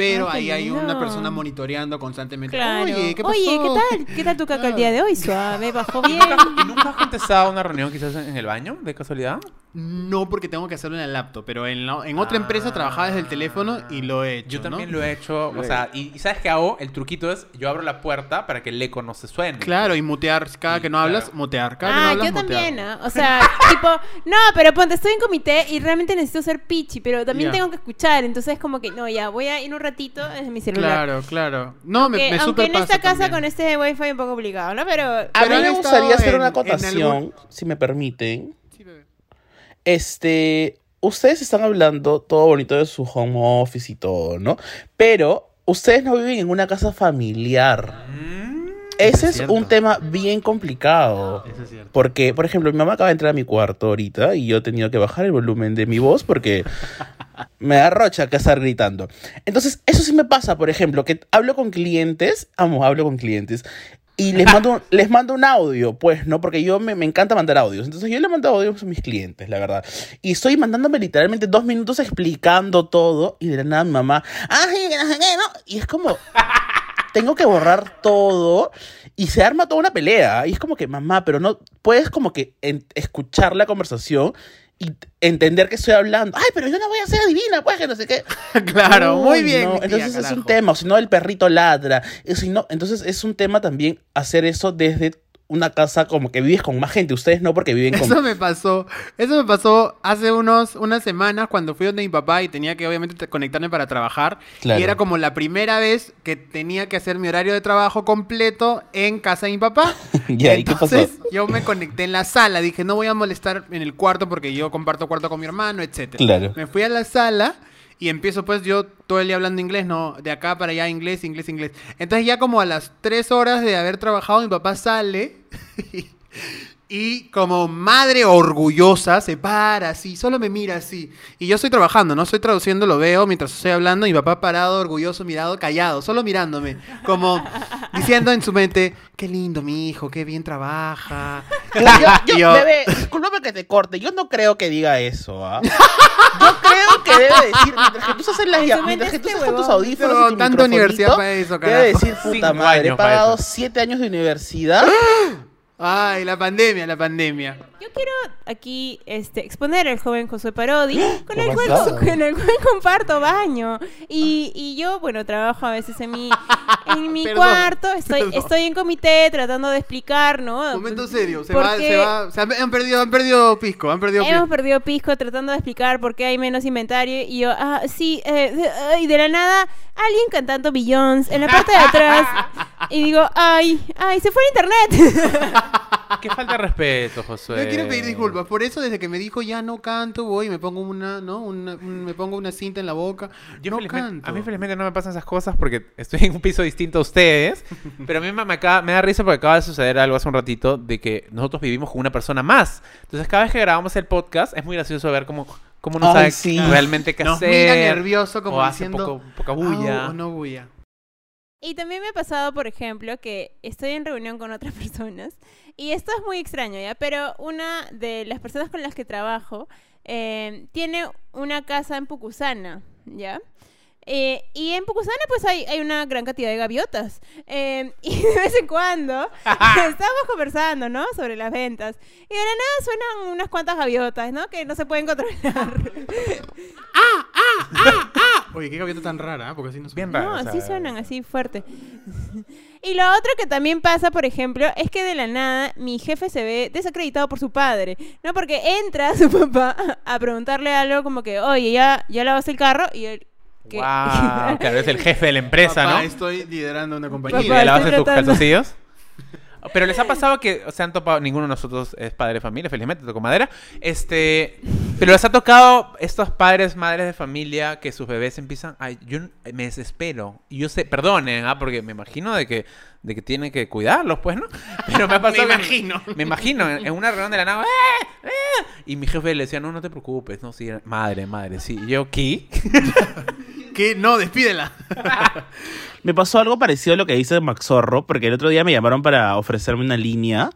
Pero Ah, ahí hay una persona monitoreando constantemente. Claro. Oye, ¿qué pasó? Oye, ¿qué tal? ¿Qué tal tu caca el día de hoy? Suave, [laughs] bajó bien. ¿Y nunca has contestado a una reunión quizás en el baño, de casualidad? No porque tengo que hacerlo en el laptop, pero en, la- en otra empresa trabajaba desde el teléfono y lo he hecho. Yo también ¿no? lo he hecho. O sea, y, y ¿sabes qué hago? El truquito es, yo abro la puerta para que el eco no se suene. Claro, y mutear. Cada que no hablas, claro. mutear. Cada que Ah, no hablas, yo mutear. también, ¿no? O sea, [laughs] tipo, no, pero ponte, estoy en comité y realmente necesito ser pichi, pero también tengo que escuchar, entonces como que, no, ya, voy a ir un ratito desde mi celular. Claro, claro. No, me, Que, me aunque en esta casa también. con este wifi un poco complicado, ¿no? Pero... A mí me gustaría hacer en- una acotación, algún- si me permiten. Sí, bebé. Este, ustedes están hablando todo bonito de su home office y todo, ¿no? Pero ustedes no viven en una casa familiar. Ese es un tema bien complicado. Eso es cierto. Porque, por ejemplo, mi mamá acaba de entrar a mi cuarto ahorita y yo he tenido que bajar el volumen de mi voz porque [laughs] me da rocha que estar gritando. Entonces, eso sí me pasa, por ejemplo, que hablo con clientes, amo, hablo con clientes, y les [laughs] mando, un- les mando un audio, pues, ¿no? Porque yo me, me encanta mandar audios. Entonces, yo le mando audios a mis clientes, la verdad. Y estoy mandándome literalmente dos minutos explicando todo, y de la nada mi mamá, "Ay, que no sé qué", ¿no? Y es como, [laughs] tengo que borrar todo y se arma toda una pelea. Y es como que, mamá, pero no puedes como que en- escuchar la conversación y entender que estoy hablando. Ay, pero yo no voy a ser adivina, pues que no sé qué. [laughs] claro, muy Uy, bien. no, mi tía, Entonces es un tema, o si no el perrito ladra. si no, entonces es un tema también hacer eso desde una casa como que vives con más gente. Ustedes no porque viven [laughs] con... Eso me pasó, eso me pasó hace unos, unas semanas cuando fui donde mi papá y tenía que obviamente te- conectarme para trabajar. Claro. Y era como la primera vez que tenía que hacer mi horario de trabajo completo en casa de mi papá. [laughs] Ya, ¿y qué pasó? Entonces, Yo me conecté en la sala, dije, no voy a molestar en el cuarto porque yo comparto cuarto con mi hermano, etc. Claro. Me fui a la sala y empiezo pues yo todo el día hablando inglés, no, de acá para allá inglés, inglés, inglés. Entonces ya como a las tres horas de haber trabajado, mi papá sale [laughs] y como madre orgullosa se para así, solo me mira así. Y yo estoy trabajando, no estoy traduciendo, lo veo mientras estoy hablando, y mi papá parado, orgulloso, mirado, callado, solo mirándome, como [laughs] diciendo en su mente, qué lindo mi hijo, qué bien trabaja. [laughs] Yo, yo- [laughs] Yo- bebé, discúlpame que te corte. Yo no creo que diga eso, ¿ah? Yo creo que debe decir, mientras que tú estás en las mientras que tú este estás con tus audífonos Pero y tu tanta universidad para eso, Debe carajo. decir, puta Cinco madre, he pagado siete años de universidad. [gasps] Ay, la pandemia, la pandemia. Yo quiero aquí este, exponer al joven Josué Parodi, con el, ¿Cómo cual, [laughs] con el cual comparto baño. Y, y yo, bueno, trabajo a veces en mi, [laughs] en mi Perdón, cuarto, estoy, perdón. estoy en comité tratando de explicar, ¿no? Momento serio, se ¿Por va, se va, se han, perdido, han perdido pisco, han perdido Hemos pisco. perdido pisco tratando de explicar por qué hay menos inventario. Y yo, ah, sí, eh, de- ay, de la nada, alguien cantando Beyoncé en la parte de atrás. [laughs] y digo, ay, ay, se fue el internet. Qué falta de respeto, Josué. Yo quiero pedir disculpas. Por eso, desde que me dijo ya no canto, voy y me pongo una, ¿no? Una- un- me pongo una cinta en la boca. Yo no canto. a mí felizmente no me pasan esas cosas porque estoy en un piso distinto a ustedes, [laughs] pero a mí me, me acaba- me da risa porque acaba de suceder algo hace un ratito de que nosotros vivimos con una persona más. Entonces cada vez que grabamos el podcast es muy gracioso ver cómo, cómo no Ay, sabe sí. realmente qué Nos hacer. mira nervioso como o hace diciendo... poco- poca bulla. "Ah, o no bulla. Y también me ha pasado, por ejemplo, que estoy en reunión con otras [laughs] personas y esto es muy extraño, ¿ya? Pero una de las personas con las que trabajo eh, tiene una casa en Pucusana, ¿ya? Eh, y en Pucusana pues hay, hay una gran cantidad de gaviotas. Eh, [laughs] y de vez en cuando [laughs] estamos conversando, ¿no? Sobre las ventas. Y de la nada suenan unas cuantas gaviotas, ¿no? Que no se pueden controlar. [laughs] Oye, qué gaviota tan rara, ¿eh? porque así no Bien suena. raro. No, o sea, así suenan, así fuerte. y lo otro que también pasa, por ejemplo, es que de la nada mi jefe se ve desacreditado por su padre, ¿no? Porque entra su papá a preguntarle algo como que, oye, ya, ya lavas el carro y él... [laughs] claro, es el jefe de la empresa, Papá, ¿no? estoy liderando una ¿Y compañía. Papá, le lavas estoy tus tratando. calzoncillos? Pero les ha pasado que se han topado, ninguno de nosotros es padre de familia, felizmente, tocó madera. Este, pero les ha tocado estos padres, madres de familia que sus bebés empiezan, ay, yo me desespero. Y yo sé, perdonen, ¿ah? porque me imagino de que, de que tienen que cuidarlos, pues, ¿no? [laughs] Pero me ha pasado Me que- imagino. me imagino, en, en una reunión de la nada, ¡eh! ¡eh! y mi jefe le decía, no, no te preocupes, no, sí, madre, madre, sí. Y yo, ¿qué? ¿Qué? No, despídela. [laughs] Me pasó algo parecido a lo que dice Max Zorro, porque el otro día me llamaron para ofrecerme una línea.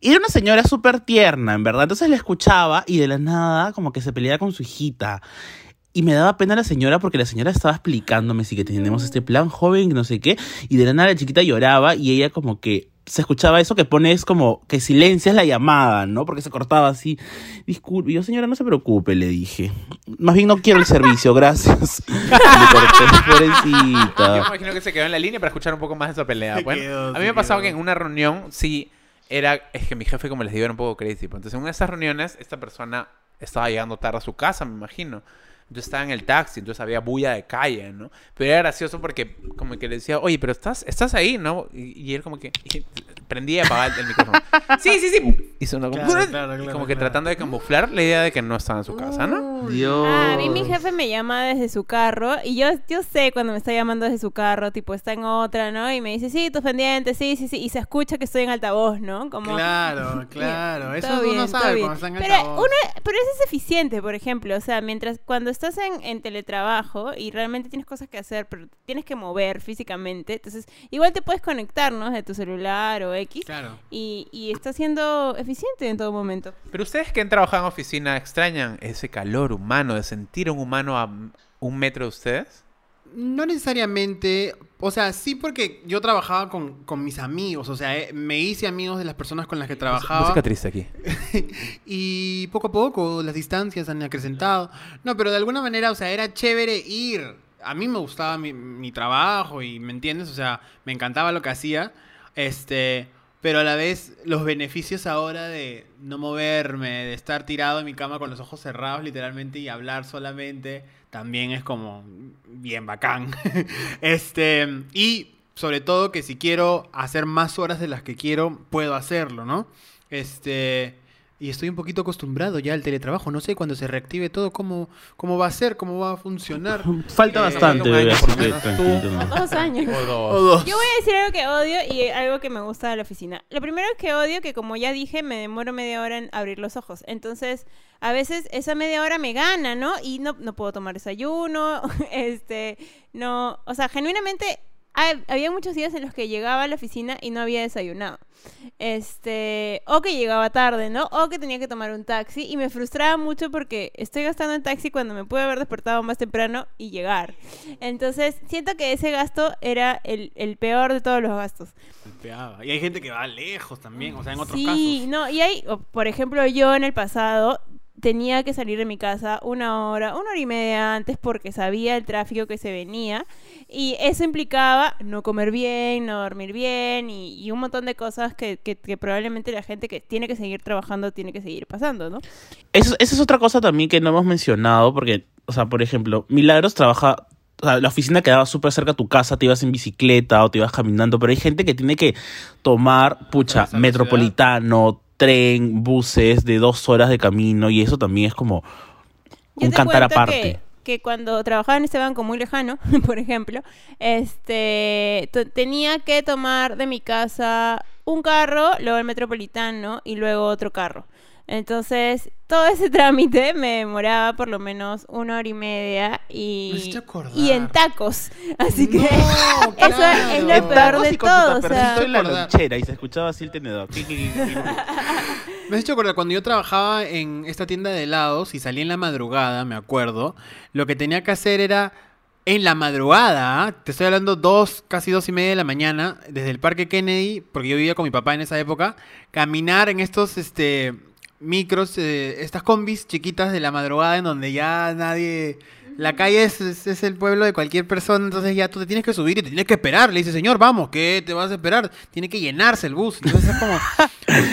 Y era una señora súper tierna, en verdad. Entonces la escuchaba y de la nada como que se peleaba con su hijita. Y me daba pena la señora porque la señora estaba explicándome si que tenemos este plan joven, que no sé qué. Y de la nada la chiquita lloraba y ella como que se escuchaba eso que pones como que silencias la llamada, ¿no? Porque se cortaba así. Disculpe, yo señora, no se preocupe, le dije. Más bien no quiero el servicio, gracias. [laughs] Me corté, Yo pobrecita. me imagino que se quedó en la línea para escuchar un poco más de esa pelea. Se Bueno, quedó, a mí me ha pasado que en una reunión, sí, era, es que mi jefe, como les digo, era un poco crazy. pues. Entonces, en una de esas reuniones, esta persona estaba llegando tarde a su casa, me imagino. Yo estaba en el taxi, entonces había bulla de calle, ¿no? Pero era gracioso porque como que le decía, oye, pero estás, estás ahí, ¿no? Y, y él como que prendía y apagaba el, micrófono. [laughs] sí, sí, sí. Y sonó como, Claro, [laughs] claro, y claro, como que tratando de camuflar la idea de que no estaba en su casa, ¿no? Dios. Ah, a mí mi jefe me llama desde su carro y yo, yo sé cuando me está llamando desde su carro, tipo está en otra, ¿no? Y me dice, sí, tus pendientes, sí, sí, sí, y se escucha que estoy en altavoz, ¿no? Como, Claro, [laughs] claro. Eso uno bien, todo sabe cuando está en pero altavoz. uno, pero eso es eficiente, por ejemplo, o sea, mientras cuando estás en, en teletrabajo y realmente tienes cosas que hacer, pero tienes que mover físicamente, entonces igual te puedes conectar, ¿no? De tu celular o X Claro. y, y está siendo eficiente en todo momento. Pero ustedes que han trabajado en oficina, ¿extrañan ese calor humano de sentir a un humano a un metro de ustedes? No necesariamente, o sea, sí porque yo trabajaba con, con mis amigos, o sea, eh, me hice amigos de las personas con las que trabajaba. Música triste aquí. [laughs] y poco a poco las distancias han acrecentado. No, pero de alguna manera, o sea, era chévere ir. A mí me gustaba mi, mi trabajo y, ¿me entiendes? O sea, me encantaba lo que hacía. Este, pero a la vez los beneficios ahora de no moverme, de estar tirado en mi cama con los ojos cerrados literalmente y hablar solamente, también es como bien bacán. [laughs] este, y sobre todo que si quiero hacer más horas de las que quiero, puedo hacerlo, ¿no? Este, y estoy un poquito acostumbrado ya al teletrabajo. No sé cuando se reactive todo cómo, cómo va a ser, cómo va a funcionar. [laughs] Falta Eh, bastante, año. Dos años. O dos. O dos. Yo voy a decir algo que odio y algo que me gusta de la oficina. Lo primero es que odio que, como ya dije, me demoro media hora en abrir los ojos. Entonces, a veces esa media hora me gana, ¿no? Y no, no puedo tomar desayuno, [laughs] este, no, o sea, genuinamente había muchos días en los que llegaba a la oficina y no había desayunado. Este, o que llegaba tarde, ¿no? O que tenía que tomar un taxi y me frustraba mucho porque estoy gastando en taxi cuando me pude haber despertado más temprano y llegar. Entonces, siento que ese gasto era el, el peor de todos los gastos. Y hay gente que va lejos también, o sea, en otros sí, casos. no, y hay, por ejemplo, yo en el pasado tenía que salir de mi casa una hora, una hora y media antes porque sabía el tráfico que se venía y eso implicaba no comer bien, no dormir bien y, y un montón de cosas que, que- que probablemente la gente que tiene que seguir trabajando tiene que seguir pasando, ¿no? Eso- esa es otra cosa también que no hemos mencionado, porque, o sea, por ejemplo, Milagros trabaja, o sea, la oficina quedaba súper cerca a tu casa, te ibas en bicicleta o te ibas caminando, pero hay gente que tiene que tomar, pucha, metropolitano, tren, buses de dos horas de camino, y eso también es como Yo un te cantar aparte. Que, que cuando trabajaba en este banco muy lejano, [laughs] por ejemplo, este tenía que tomar de mi casa un carro, luego el metropolitano y luego otro carro. Entonces, todo ese trámite me demoraba por lo menos una hora y media Me y, y en tacos. Así que No, [laughs] eso claro. es lo En peor de todo. O sea, en la lonchera y se escuchaba así el tenedor. [laughs] Me has hecho acordar, cuando yo trabajaba en esta tienda de helados y salí en la madrugada, me acuerdo, lo que tenía que hacer era, en la madrugada, te estoy hablando dos, casi dos y media de la mañana, desde el Parque Kennedy, porque yo vivía con mi papá en esa época, caminar en estos, este, micros, eh, estas combis chiquitas de la madrugada en donde ya nadie... La calle es, es- es el pueblo de cualquier persona, entonces ya tú te tienes que subir y te tienes que esperar. Le dice, señor, vamos, ¿qué te vas a esperar? Tiene que llenarse el bus. Entonces es como...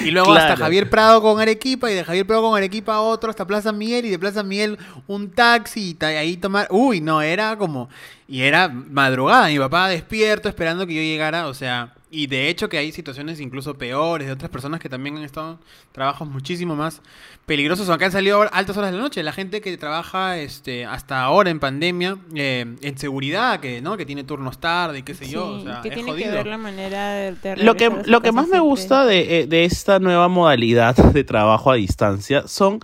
Y luego hasta Claro. Javier Prado con Arequipa y de Javier Prado con Arequipa a otro hasta Plaza Miguel y de Plaza Miguel un taxi y ta- ahí tomar... Uy, no, era como... Y era madrugada, mi papá despierto esperando que yo llegara, o sea... Y de hecho que hay situaciones incluso peores de otras personas que también han estado en trabajos muchísimo más peligrosos o acá han salido a altas horas de la noche. La gente que trabaja este hasta ahora en pandemia, eh, en seguridad, que no que tiene turnos tarde y qué sé yo, o sí, sea, que es tiene jodido. que ver la manera de, de Lo que, lo que más me gusta de, eh, de esta nueva modalidad de trabajo a distancia son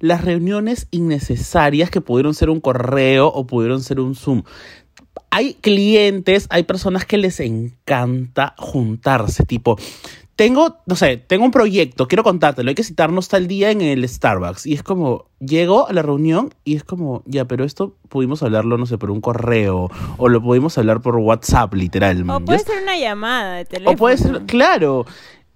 las reuniones innecesarias que pudieron ser un correo o pudieron ser un Zoom. Hay clientes, hay personas que les encanta juntarse, tipo, tengo, no sé, tengo un proyecto, quiero contártelo, hay que citarnos tal día en el Starbucks. Y es como, llego a la reunión y es como, ya, pero esto pudimos hablarlo, no sé, por un correo, o lo pudimos hablar por WhatsApp, literal. O puede ser una llamada de teléfono. o puede ser, claro.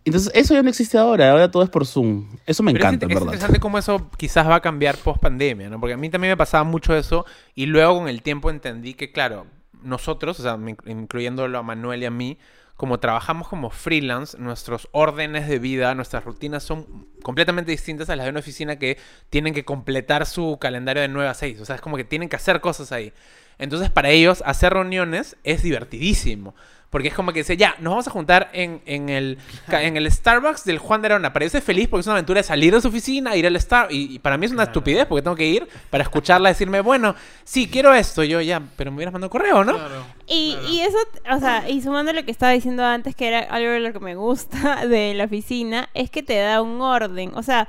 Entonces, eso ya no existe ahora, ahora todo es por Zoom. Eso me Pero encanta, es, en es verdad. interesante cómo eso quizás va a cambiar post pandemia, ¿no? Porque a mí también me pasaba mucho eso y luego con el tiempo entendí que, claro, nosotros, o sea, incluyéndolo a Manuel y a mí, como trabajamos como freelance, nuestros órdenes de vida, nuestras rutinas son completamente distintas a las de una oficina que tienen que completar su calendario de 9 a 6. O sea, es como que tienen que hacer cosas ahí. Entonces, para ellos, hacer reuniones es divertidísimo. Porque es como que dice, ya, nos vamos a juntar en, en el, en el Starbucks del Juan de Arona. Es feliz porque es una aventura de salir de su oficina, ir al Starbucks. Y, y para mí es una estupidez porque tengo que ir para escucharla decirme, bueno, sí, quiero esto. Yo ya, pero me hubieras mandado correo, ¿no? Claro. Y, y eso, o sea, y sumando lo que estaba diciendo antes, que era algo de lo que me gusta [laughs] de la oficina, es que te da un orden. O sea,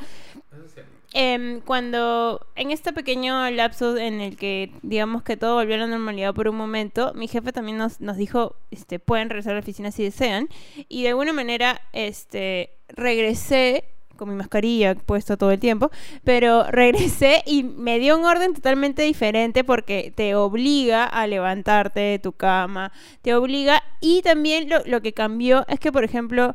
em, cuando en este pequeño lapso en el que digamos que todo volvió a la normalidad por un momento, mi jefe también nos, nos dijo, este, pueden regresar a la oficina si desean. Y de alguna manera, este, regresé con mi mascarilla puesto todo el tiempo, pero [laughs] regresé y me dio un orden totalmente diferente porque te obliga a levantarte de tu cama, te obliga y también lo, lo que cambió es que, por ejemplo,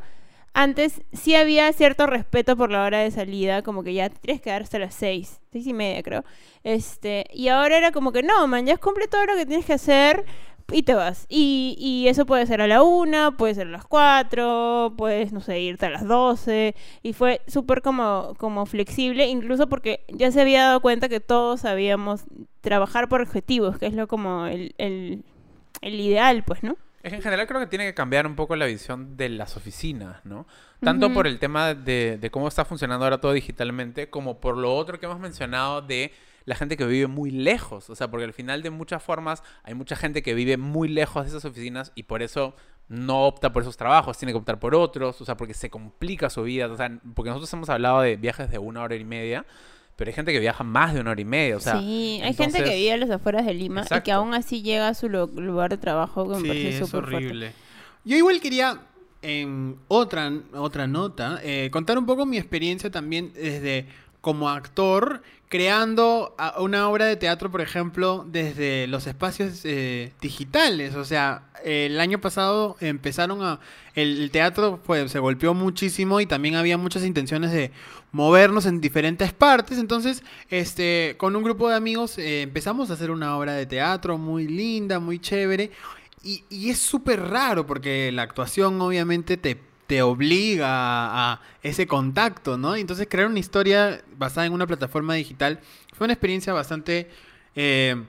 antes sí había cierto respeto por la hora de salida, como que ya tienes que quedar hasta las seis, seis y media creo. Este, y ahora era como que no, man, ya cumple todo lo que tienes que hacer y te vas. Y, y eso puede ser a la una, puede ser a las cuatro, puedes, no sé, irte a las doce. Y fue súper como, como flexible, incluso porque ya se había dado cuenta que todos sabíamos trabajar por objetivos, que es lo como el, el ideal, pues, ¿no? Es que en general creo que tiene que cambiar un poco la visión de las oficinas, ¿no? Tanto por el tema de, de cómo está funcionando ahora todo digitalmente, como por lo otro que hemos mencionado de la gente que vive muy lejos. O sea, porque al final de muchas formas hay mucha gente que vive muy lejos de esas oficinas y por eso no opta por esos trabajos, tiene que optar por otros, o sea, porque se complica su vida. O sea, porque nosotros hemos hablado de viajes de una hora y media, pero hay gente que viaja más de una hora y media. O sea, sí, hay gente que vive a las afueras de Lima y que aún así llega a su lugar de trabajo, que me Sí, parece es súper fuerte. horrible. Yo igual quería, en otra, otra nota, eh, contar un poco mi experiencia también desde como actor, creando una obra de teatro, por ejemplo, desde los espacios eh, digitales. O sea, el año pasado empezaron a... El, el teatro pues, se golpeó muchísimo y también había muchas intenciones de movernos en diferentes partes. Entonces, este, con un grupo de amigos eh, empezamos a hacer una obra de teatro muy linda, muy chévere. Y, y es súper raro porque la actuación obviamente te, te obliga a, ese contacto, ¿no? Entonces crear una historia basada en una plataforma digital fue una experiencia bastante eh,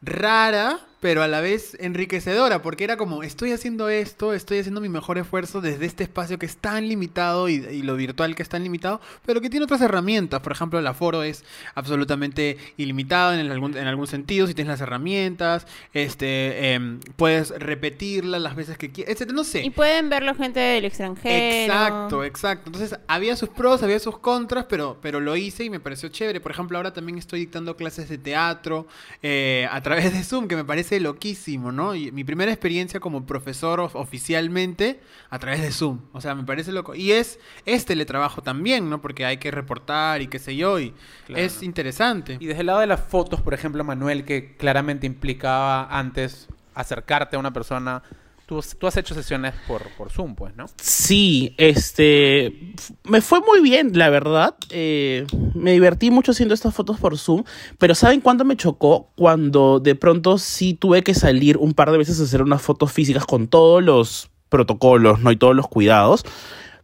rara, pero a la vez enriquecedora, porque era como, estoy haciendo esto, estoy haciendo mi mejor esfuerzo desde este espacio que es tan limitado y, y lo virtual que es tan limitado, pero que tiene otras herramientas. Por ejemplo, el aforo es absolutamente ilimitado en algún, en algún sentido, si tienes las herramientas, este, em, puedes repetirla las veces que quieras, etc. No sé. Y pueden verlo gente del extranjero. Exacto, exacto. Entonces, había sus pros, había sus contras, pero, pero lo hice y me pareció chévere. Por ejemplo, ahora también estoy dictando clases de teatro eh, a través de Zoom, que me parece loquísimo, ¿no? Y mi primera experiencia como profesor of- oficialmente a través de Zoom. O sea, me parece loco. Y es, es teletrabajo también, ¿no? Porque hay que reportar y qué sé yo, y Claro. es interesante. Y desde el lado de las fotos, por ejemplo, Manuel, que claramente implicaba antes acercarte a una persona, tú, has hecho sesiones por, Zoom, pues, ¿no? Sí, este, me fue muy bien, la verdad. Eh, me divertí mucho haciendo estas fotos por Zoom, pero ¿saben cuándo me chocó? Cuando de pronto sí tuve que salir un par de veces a hacer unas fotos físicas con todos los protocolos, ¿no? Y todos los cuidados.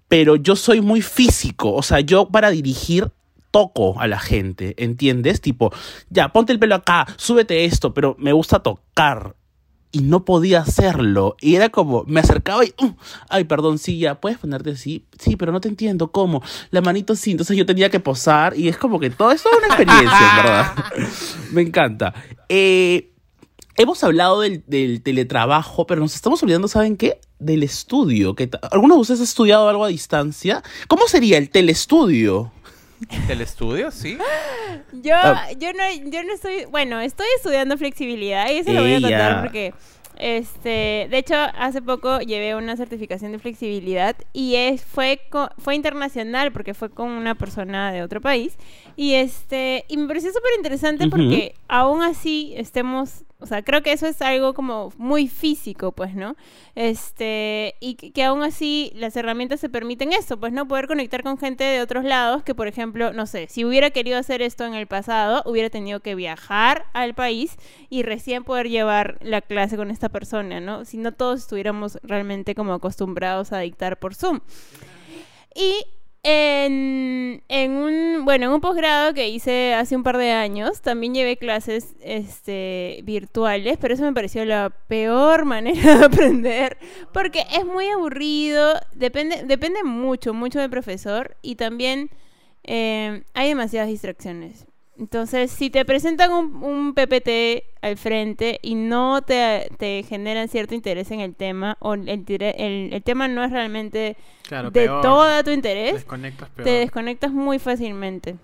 Pero yo soy muy físico, o sea, yo para dirigir toco a la gente, ¿entiendes? Tipo, ya, ponte el pelo acá, súbete esto, pero me gusta tocar y no podía hacerlo. Y era como, me acercaba y, "Uh, ay, perdón, sí, ya, puedes ponerte así. Sí, pero no te entiendo, ¿cómo? La manito sí, entonces yo tenía que posar y es como que todo eso es una experiencia, en verdad. [laughs] me encanta. Eh, hemos hablado del, del teletrabajo, pero nos estamos olvidando, ¿saben qué? Del estudio. que ¿Alguno de ustedes ha estudiado algo a distancia? ¿Cómo sería el telestudio? ¿Telestudio? Sí. [gasps] Yo, Ah. yo no, yo no estoy, bueno, estoy estudiando flexibilidad y eso lo voy a contar porque, este, de hecho, hace poco llevé una certificación de flexibilidad y es, fue, fue internacional porque fue con una persona de otro país y este, y me pareció súper interesante porque aún así estemos, o sea, creo que eso es algo como muy físico, pues, ¿no? Este, y que, aún así las herramientas se permiten esto, pues, ¿no? Poder conectar con gente de otros lados que, por ejemplo, no sé, si hubiera querido hacer esto en el pasado, hubiera tenido que viajar al país y recién poder llevar la clase con esta persona, ¿no? Si no todos estuviéramos realmente como acostumbrados a dictar por Zoom. Y en, en un, bueno, en un posgrado que hice hace un par de años, también llevé clases este, virtuales, pero eso me pareció la peor [laughs] manera de aprender, porque es muy aburrido, depende, depende mucho, mucho del profesor, y también eh, hay demasiadas distracciones. Entonces, si te presentan un, un PPT al frente y no te, te generan cierto interés en el tema, o el, el- el tema no es realmente Claro, de peor. todo tu interés, Desconectas peor. te desconectas muy fácilmente.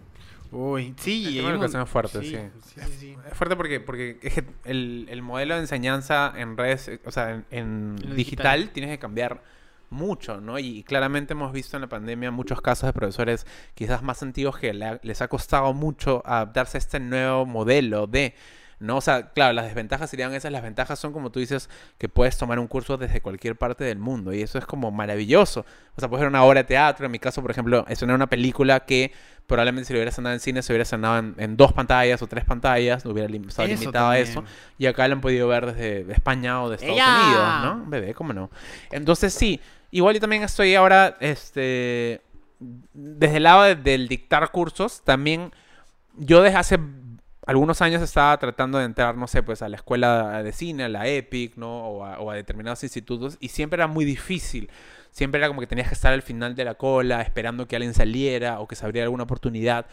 Uy, sí. El y tema es fuerte, sí. sí, sí, sí. Es fuerte porque, porque es que el, el modelo de enseñanza en redes, eh, o sea, en, en En lo digital, digital. tienes que cambiar mucho, ¿no? Y, claramente hemos visto en la pandemia muchos casos de profesores quizás más antiguos que les ha costado mucho adaptarse a este nuevo modelo de... ¿no? O sea, claro, las desventajas serían esas. Las ventajas son, como tú dices, que puedes tomar un curso desde cualquier parte del mundo. Y eso es como maravilloso. O sea, puedes ver una obra de teatro. En mi caso, por ejemplo, estrenar una película que probablemente si lo hubiera estrenado en cine se hubiera estrenado en, en dos pantallas o tres pantallas. No hubiera lim- estado Eso limitado a eso. Y acá lo han podido ver desde España o de Estados ¡Ella! Unidos, ¿no? Bebé, ¿cómo no? Entonces, sí. Igual yo también estoy ahora, este... Desde el lado de- del dictar cursos, también yo desde hace algunos años estaba tratando de entrar, no sé, pues a la escuela de cine, a la EPIC, ¿no? O a, o a determinados institutos, y siempre era muy difícil. Siempre era como que tenías que estar al final de la cola, esperando que alguien saliera o que se abriera alguna oportunidad.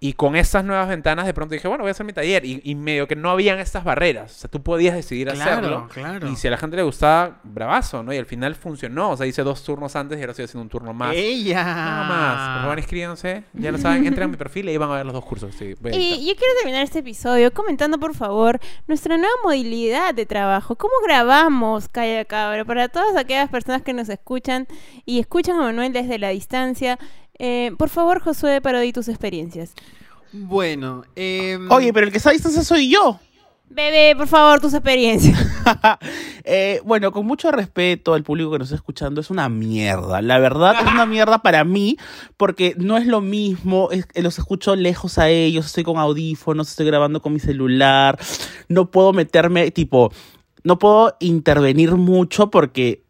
Y con estas nuevas ventanas, de pronto dije, bueno, voy a hacer mi taller. Y, y medio que no habían estas barreras. O sea, tú podías decidir Claro, hacerlo. claro. Y si a la gente le gustaba, bravazo, ¿no? Y al final funcionó. O sea, hice dos turnos antes y ahora estoy haciendo un turno más. ¡Ella! Nada más. Por favor, inscríbanse. Ya lo saben, entren a mi perfil y ahí van a ver los dos cursos. Sí, Y yo quiero terminar este episodio comentando, por favor, nuestra nueva modalidad de trabajo. ¿Cómo grabamos Calla Cabra? Para todas aquellas personas que nos escuchan y escuchan a Manuel desde la distancia, eh, por favor, Josué, Parodi, tus experiencias. Bueno, em, Oye, pero el que está a distancia soy yo. Bebé, por favor, tus experiencias. [laughs] Eh, bueno, con mucho respeto al público que nos está escuchando, es una mierda. La verdad es una mierda para mí, porque no es lo mismo. es- eh, los escucho lejos a ellos, estoy con audífonos, estoy grabando con mi celular. No puedo meterme, tipo, no puedo intervenir mucho porque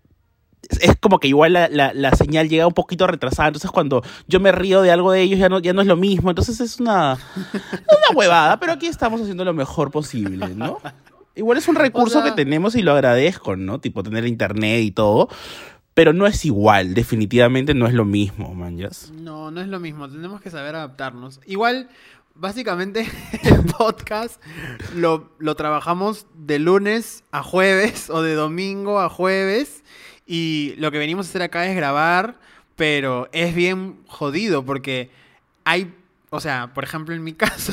es- como que igual la, la- la señal llega un poquito retrasada. Entonces, cuando yo me río de algo de ellos, ya no, ya no es lo mismo. Entonces, es una, una huevada, pero aquí estamos haciendo lo mejor posible, ¿no? Igual es un recurso sea- que tenemos y lo agradezco, ¿no? Tipo, tener internet y todo. Pero no es igual, definitivamente no es lo mismo, man. ¿yas? No, no es lo mismo. Tenemos que saber adaptarnos. Igual, básicamente, [laughs] el podcast lo, lo trabajamos de lunes a jueves o de domingo a jueves. Y lo que venimos a hacer acá es grabar, pero es bien jodido porque hay, o sea, por ejemplo, en mi [laughs] caso,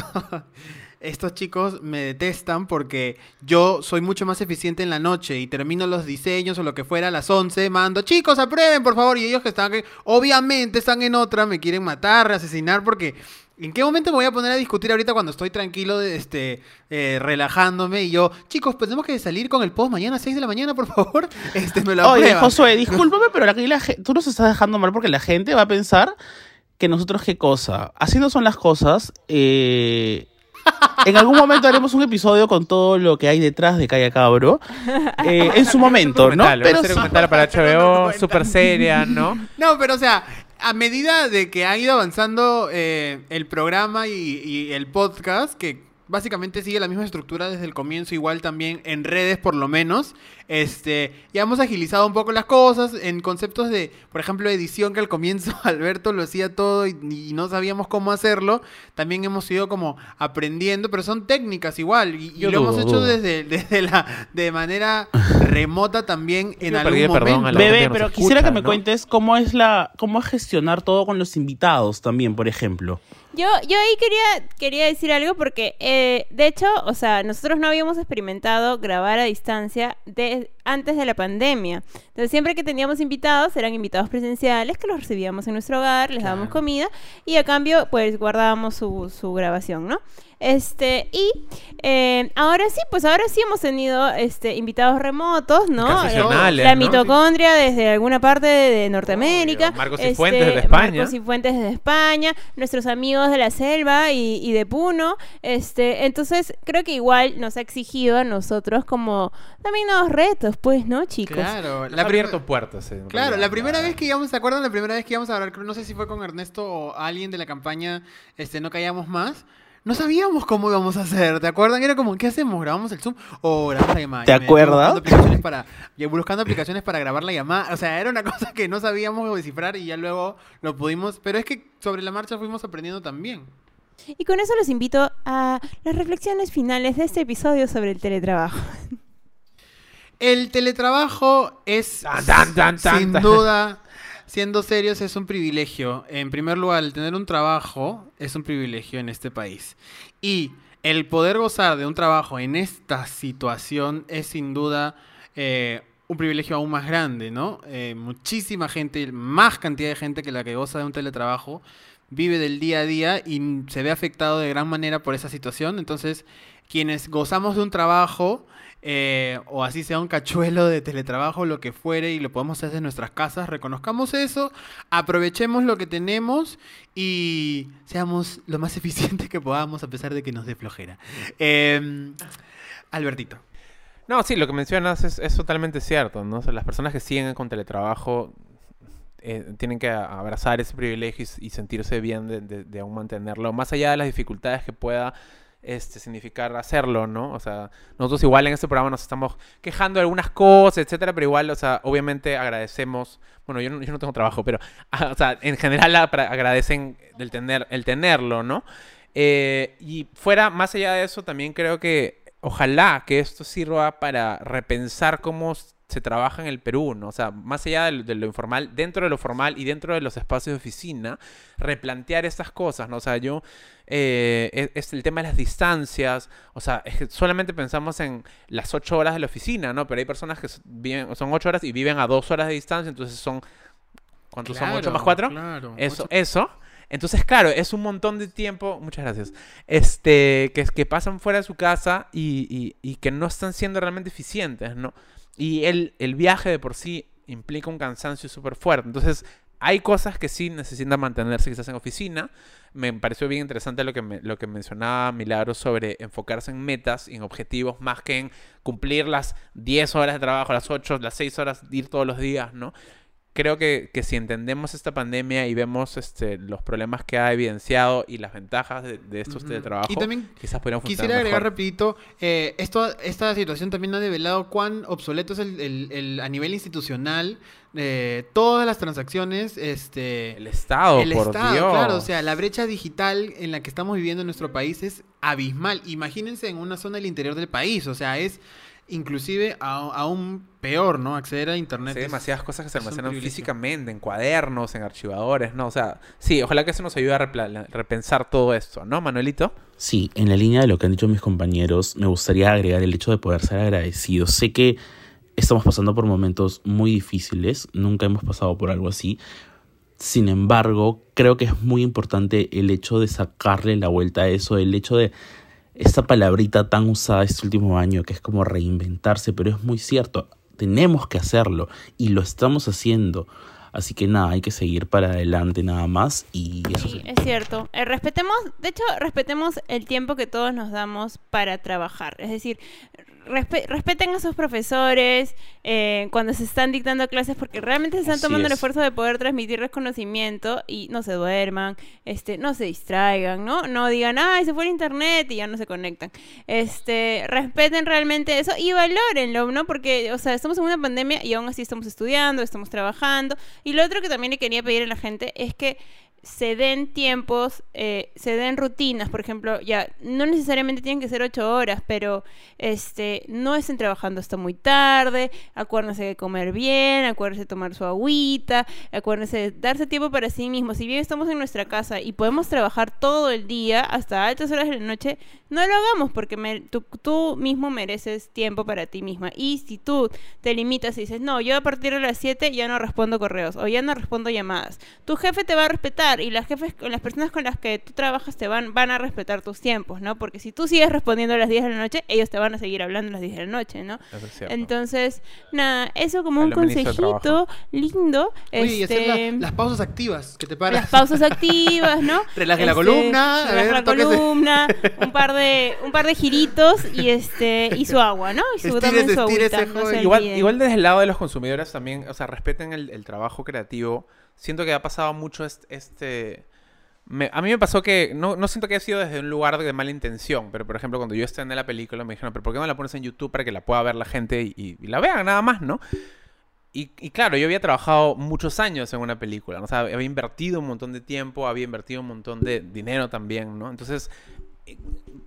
estos chicos me detestan porque yo soy mucho más eficiente en la noche y termino los diseños o lo que fuera a las 11, mando, chicos, aprueben, por favor, y ellos que están, obviamente están en otra, me quieren matar, asesinar, porque ¿en qué momento me voy a poner a discutir ahorita cuando estoy tranquilo, de, este, eh, relajándome y yo, chicos, pues tenemos que salir con el post mañana a 6 de la mañana, por favor, [laughs] este, me lo Oye. Josué, [laughs] discúlpame, pero aquí la tú nos estás dejando mal porque la gente va a pensar que nosotros qué cosa. Así no son las cosas. eh, en algún momento haremos un episodio con todo lo que hay detrás de Calla Cabro. eh, en su momento, ¿no? Pero sí- documental para HBO, súper seria, ¿no? No, pero o sea, a medida de que ha ido avanzando eh, el programa y, y el podcast, que básicamente sigue la misma estructura desde el comienzo, igual también en redes por lo menos, este, ya hemos agilizado un poco las cosas en conceptos de, por ejemplo, edición, que al comienzo [laughs] Alberto lo hacía todo y, y no sabíamos cómo hacerlo, también hemos ido como aprendiendo, pero son técnicas igual, y, lo hemos hecho dudo. desde, desde la, de manera [laughs] remota también en Yo algún momento. Bebé, pero escucha, quisiera que me ¿no? cuentes cómo es la, cómo es gestionar todo con los invitados también, por ejemplo. Yo, yo ahí quería, quería decir algo porque, eh, de hecho, o sea, nosotros no habíamos experimentado grabar a distancia de, antes de la pandemia. Entonces, siempre que teníamos invitados, eran invitados presenciales que los recibíamos en nuestro hogar, les dábamos comida y a cambio, pues, guardábamos su, su grabación, ¿no? Este, y eh, ahora sí, pues ahora sí hemos tenido este, invitados remotos, ¿no? Ocasionales, la ¿no? mitocondria desde alguna parte de, de Norteamérica. Obvio. Marcos este, Cifuentes desde España. Marcos Cifuentes desde España, nuestros amigos de la selva y, y de Puno. Este, entonces, creo que igual nos ha exigido a nosotros como también nuevos retos, pues, ¿no, chicos? Claro, La abierto puertas. Claro, realidad. la primera vez que íbamos, ¿se acuerdan? La primera vez que íbamos a hablar, creo- no sé si fue con Ernesto o alguien de la campaña, este, no callamos más. No sabíamos cómo íbamos a hacer, ¿te acuerdan? Era como, ¿qué hacemos? ¿Grabamos el Zoom o grabamos la llamada? ¿Te acuerdas? Buscando aplicaciones, para, buscando aplicaciones para grabar la llamada. O sea, era una [laughs] cosa que no sabíamos descifrar y ya luego lo pudimos. Pero es que sobre la marcha fuimos aprendiendo también. Y con eso los invito a las reflexiones finales de este episodio sobre el teletrabajo. El teletrabajo es, Tan, tan, tan, tan, sin duda, siendo serios, es un privilegio. En primer lugar, el tener un trabajo es un privilegio en este país. Y el poder gozar de un trabajo en esta situación es sin duda eh, un privilegio aún más grande, ¿no? Eh, muchísima gente, más cantidad de gente que la que goza de un teletrabajo, vive del día a día y se ve afectado de gran manera por esa situación. Entonces, quienes gozamos de un trabajo, eh, o así sea un cachuelo de teletrabajo, lo que fuere, y lo podemos hacer en nuestras casas, reconozcamos eso, aprovechemos lo que tenemos y seamos lo más [laughs] eficientes que podamos a pesar de que nos dé flojera. Eh, Albertito. No, sí, lo que mencionas es, es totalmente cierto, ¿no? O sea, las personas que siguen con teletrabajo eh, tienen que abrazar ese privilegio y, y sentirse bien de, de- de aún mantenerlo, más allá de las dificultades que pueda este, significar hacerlo, ¿no? O sea, nosotros igual en este programa nos estamos quejando de algunas cosas, etcétera, pero igual, o sea, obviamente agradecemos, bueno, yo no, yo no tengo trabajo, pero, [laughs] ah, o sea, en general a- pra- agradecen el, tener, el tenerlo, ¿no? Eh, y fuera, más allá de eso, también creo que ojalá que esto sirva para repensar cómo se trabaja en el Perú, ¿no? O sea, más allá de, lo- de lo informal, dentro de lo formal y dentro de los espacios de oficina, replantear estas cosas, ¿no? O sea, yo, eh, es, es el tema de las distancias, o sea, es que solamente pensamos en las ocho horas de la oficina, ¿no? Pero hay personas que viven, son ocho horas y viven a dos horas de distancia, entonces son, ¿cuántos son? ¿Ocho más cuatro? Claro. Eso, ocho- eso. Entonces, claro, es un montón de tiempo, muchas gracias, este, que, que pasan fuera de su casa y, y- que no están siendo realmente eficientes, ¿no? Y el, el viaje de por sí implica un cansancio súper fuerte. Entonces, hay cosas que sí necesitan mantenerse quizás en oficina. Me pareció bien interesante lo que, lo que mencionaba Milagro sobre enfocarse en metas y en objetivos más que en cumplir las 10 horas de trabajo, las 8, las 6 horas ir todos los días, ¿no? Creo que, que si entendemos esta pandemia y vemos este, los problemas que ha evidenciado y las ventajas de, de estos Ujú. teletrabajos, Y también quizás funcionar Quisiera agregar mejor. rapidito, eh, esto, esta situación también ha develado cuán obsoleto es el, el- el- a nivel institucional eh, todas las transacciones, este, El Estado, el por Estado, Dios. claro, o sea, la brecha digital en la que estamos viviendo en nuestro país es abismal. Imagínense en una zona del interior del país, o sea, es inclusive a- aún peor, ¿no? Acceder a internet. hay es- demasiadas cosas que se almacenan físicamente, en cuadernos, en archivadores, ¿no? O sea, sí, ojalá que eso nos ayude a repensar todo esto, ¿no, Manuelito? Sí, en la línea de lo que han dicho mis compañeros, me gustaría agregar el hecho de poder ser agradecidos. Sé que estamos pasando por momentos muy difíciles, nunca hemos pasado por algo así. Sin embargo, creo que es muy importante el hecho de sacarle la vuelta a eso, el hecho de esta palabrita tan usada este último año, que es como reinventarse, pero es muy cierto, tenemos que hacerlo y lo estamos haciendo. Así que nada, hay que seguir para adelante nada más y eso Sí, es cierto. Eh, respetemos, de hecho, respetemos el tiempo que todos nos damos para trabajar. Es decir, respe- respeten a sus profesores eh, cuando se están dictando clases porque realmente se están Así tomando el es. esfuerzo de poder transmitirles conocimiento y no se duerman, este, no se distraigan, ¿no? No digan, ay, se fue el internet y ya no se conectan. Este, respeten realmente eso y valórenlo, ¿no? Porque, o sea, estamos en una pandemia y aún así estamos estudiando, estamos trabajando. Y lo otro que también le quería pedir a la gente es que se den tiempos, eh, se den rutinas, por ejemplo, ya no necesariamente tienen que ser ocho horas, pero este no estén trabajando hasta muy tarde, acuérdense de comer bien, acuérdense de tomar su agüita, acuérdense de darse tiempo para sí mismos. Si bien estamos en nuestra casa y podemos trabajar todo el día hasta altas horas de la noche, no lo hagamos porque tú mismo mereces tiempo para ti misma. Y si tú te limitas y dices, no, yo a partir de las 7 ya no respondo correos o ya no respondo llamadas, tu jefe te va a respetar y las jefes, las personas con las que tú trabajas te van, van a respetar tus tiempos, ¿no? Porque si tú sigues respondiendo a las 10 de la noche, ellos te van a seguir hablando a las 10 de la noche, ¿no? Eso es cierto. Entonces, nada, eso como un consejito lindo. Oye, y hacer este, la- las pausas activas, que te paras. las pausas activas, ¿no? [laughs] Relaje la Este, columna, a relaje ver, la tóquese. columna, [laughs] un par de un par de giritos y este y su agua, ¿no? Y su su agüita, no. Igual, igual desde el lado de los consumidores también, o sea, respeten el, el trabajo creativo. Siento que ha pasado mucho est- este... a mí me pasó que, no, no siento que haya sido desde un lugar de mala intención, pero por ejemplo cuando yo estrené la película me dijeron, pero ¿por qué no la pones en YouTube para que la pueda ver la gente y, y- y la vean nada más, ¿no? Y, y claro, yo había trabajado muchos años en una película, ¿no? o sea, había invertido un montón de tiempo, había invertido un montón de dinero también, ¿no? Entonces,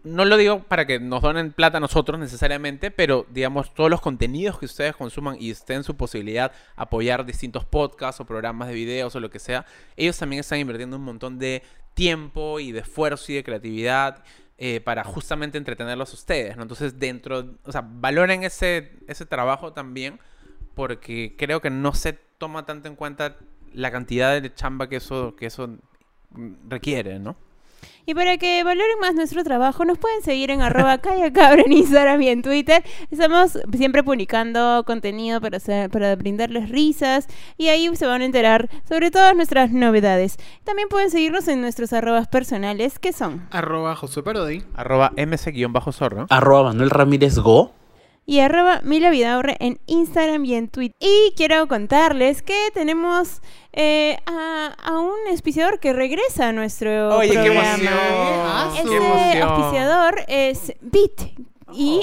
no lo digo para que nos donen plata a nosotros necesariamente, pero digamos, todos los contenidos que ustedes consuman y estén en su posibilidad apoyar distintos podcasts o programas de videos o lo que sea, ellos también están invirtiendo un montón de tiempo y de esfuerzo y de creatividad eh, para justamente entretenerlos a ustedes, ¿no? Entonces, dentro, o sea, valoren ese, ese trabajo también porque creo que no se toma tanto en cuenta la cantidad de chamba que eso, que eso requiere, ¿no? Y para que valoren más nuestro trabajo, nos pueden seguir en arroba [laughs] Calla Cabra en Instagram y en Twitter. Estamos siempre publicando contenido para, hacer- para brindarles risas y ahí se van a enterar sobre todas nuestras novedades. También pueden seguirnos en nuestros arrobas personales, que son Arroba Josué Parodi. Arroba mc-zorro. Arroba Manuel Ramírez Go. Y arroba Mila Vidaurre en Instagram y en Twitter. Y quiero contarles que tenemos eh, a, a un auspiciador que regresa a nuestro Oye, qué programa. emoción. Ese Qué emoción. auspiciador es Bit. Y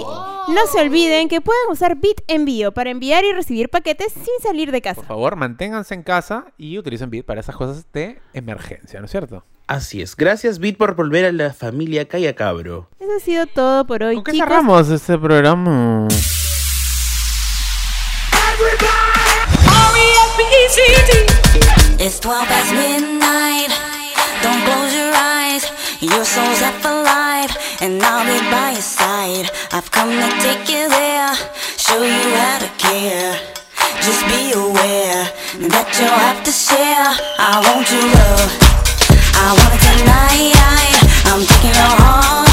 no se olviden que pueden usar Bit Envío para enviar y recibir paquetes sin salir de casa. Por favor, manténganse en casa y utilicen Bit para esas cosas de emergencia, ¿no es cierto? Así es. Gracias, Bit, por volver a la familia Calla Cabro. Eso ha sido todo por hoy, ¿Con qué chicos. cerramos este programa? It's 12 past midnight. Don't close your eyes. Your soul's up for life, and I'll be by your side. I've come to take you there, show you how to care. Just be aware that you'll have to share. I want your love. I wanna tonight I'm taking you home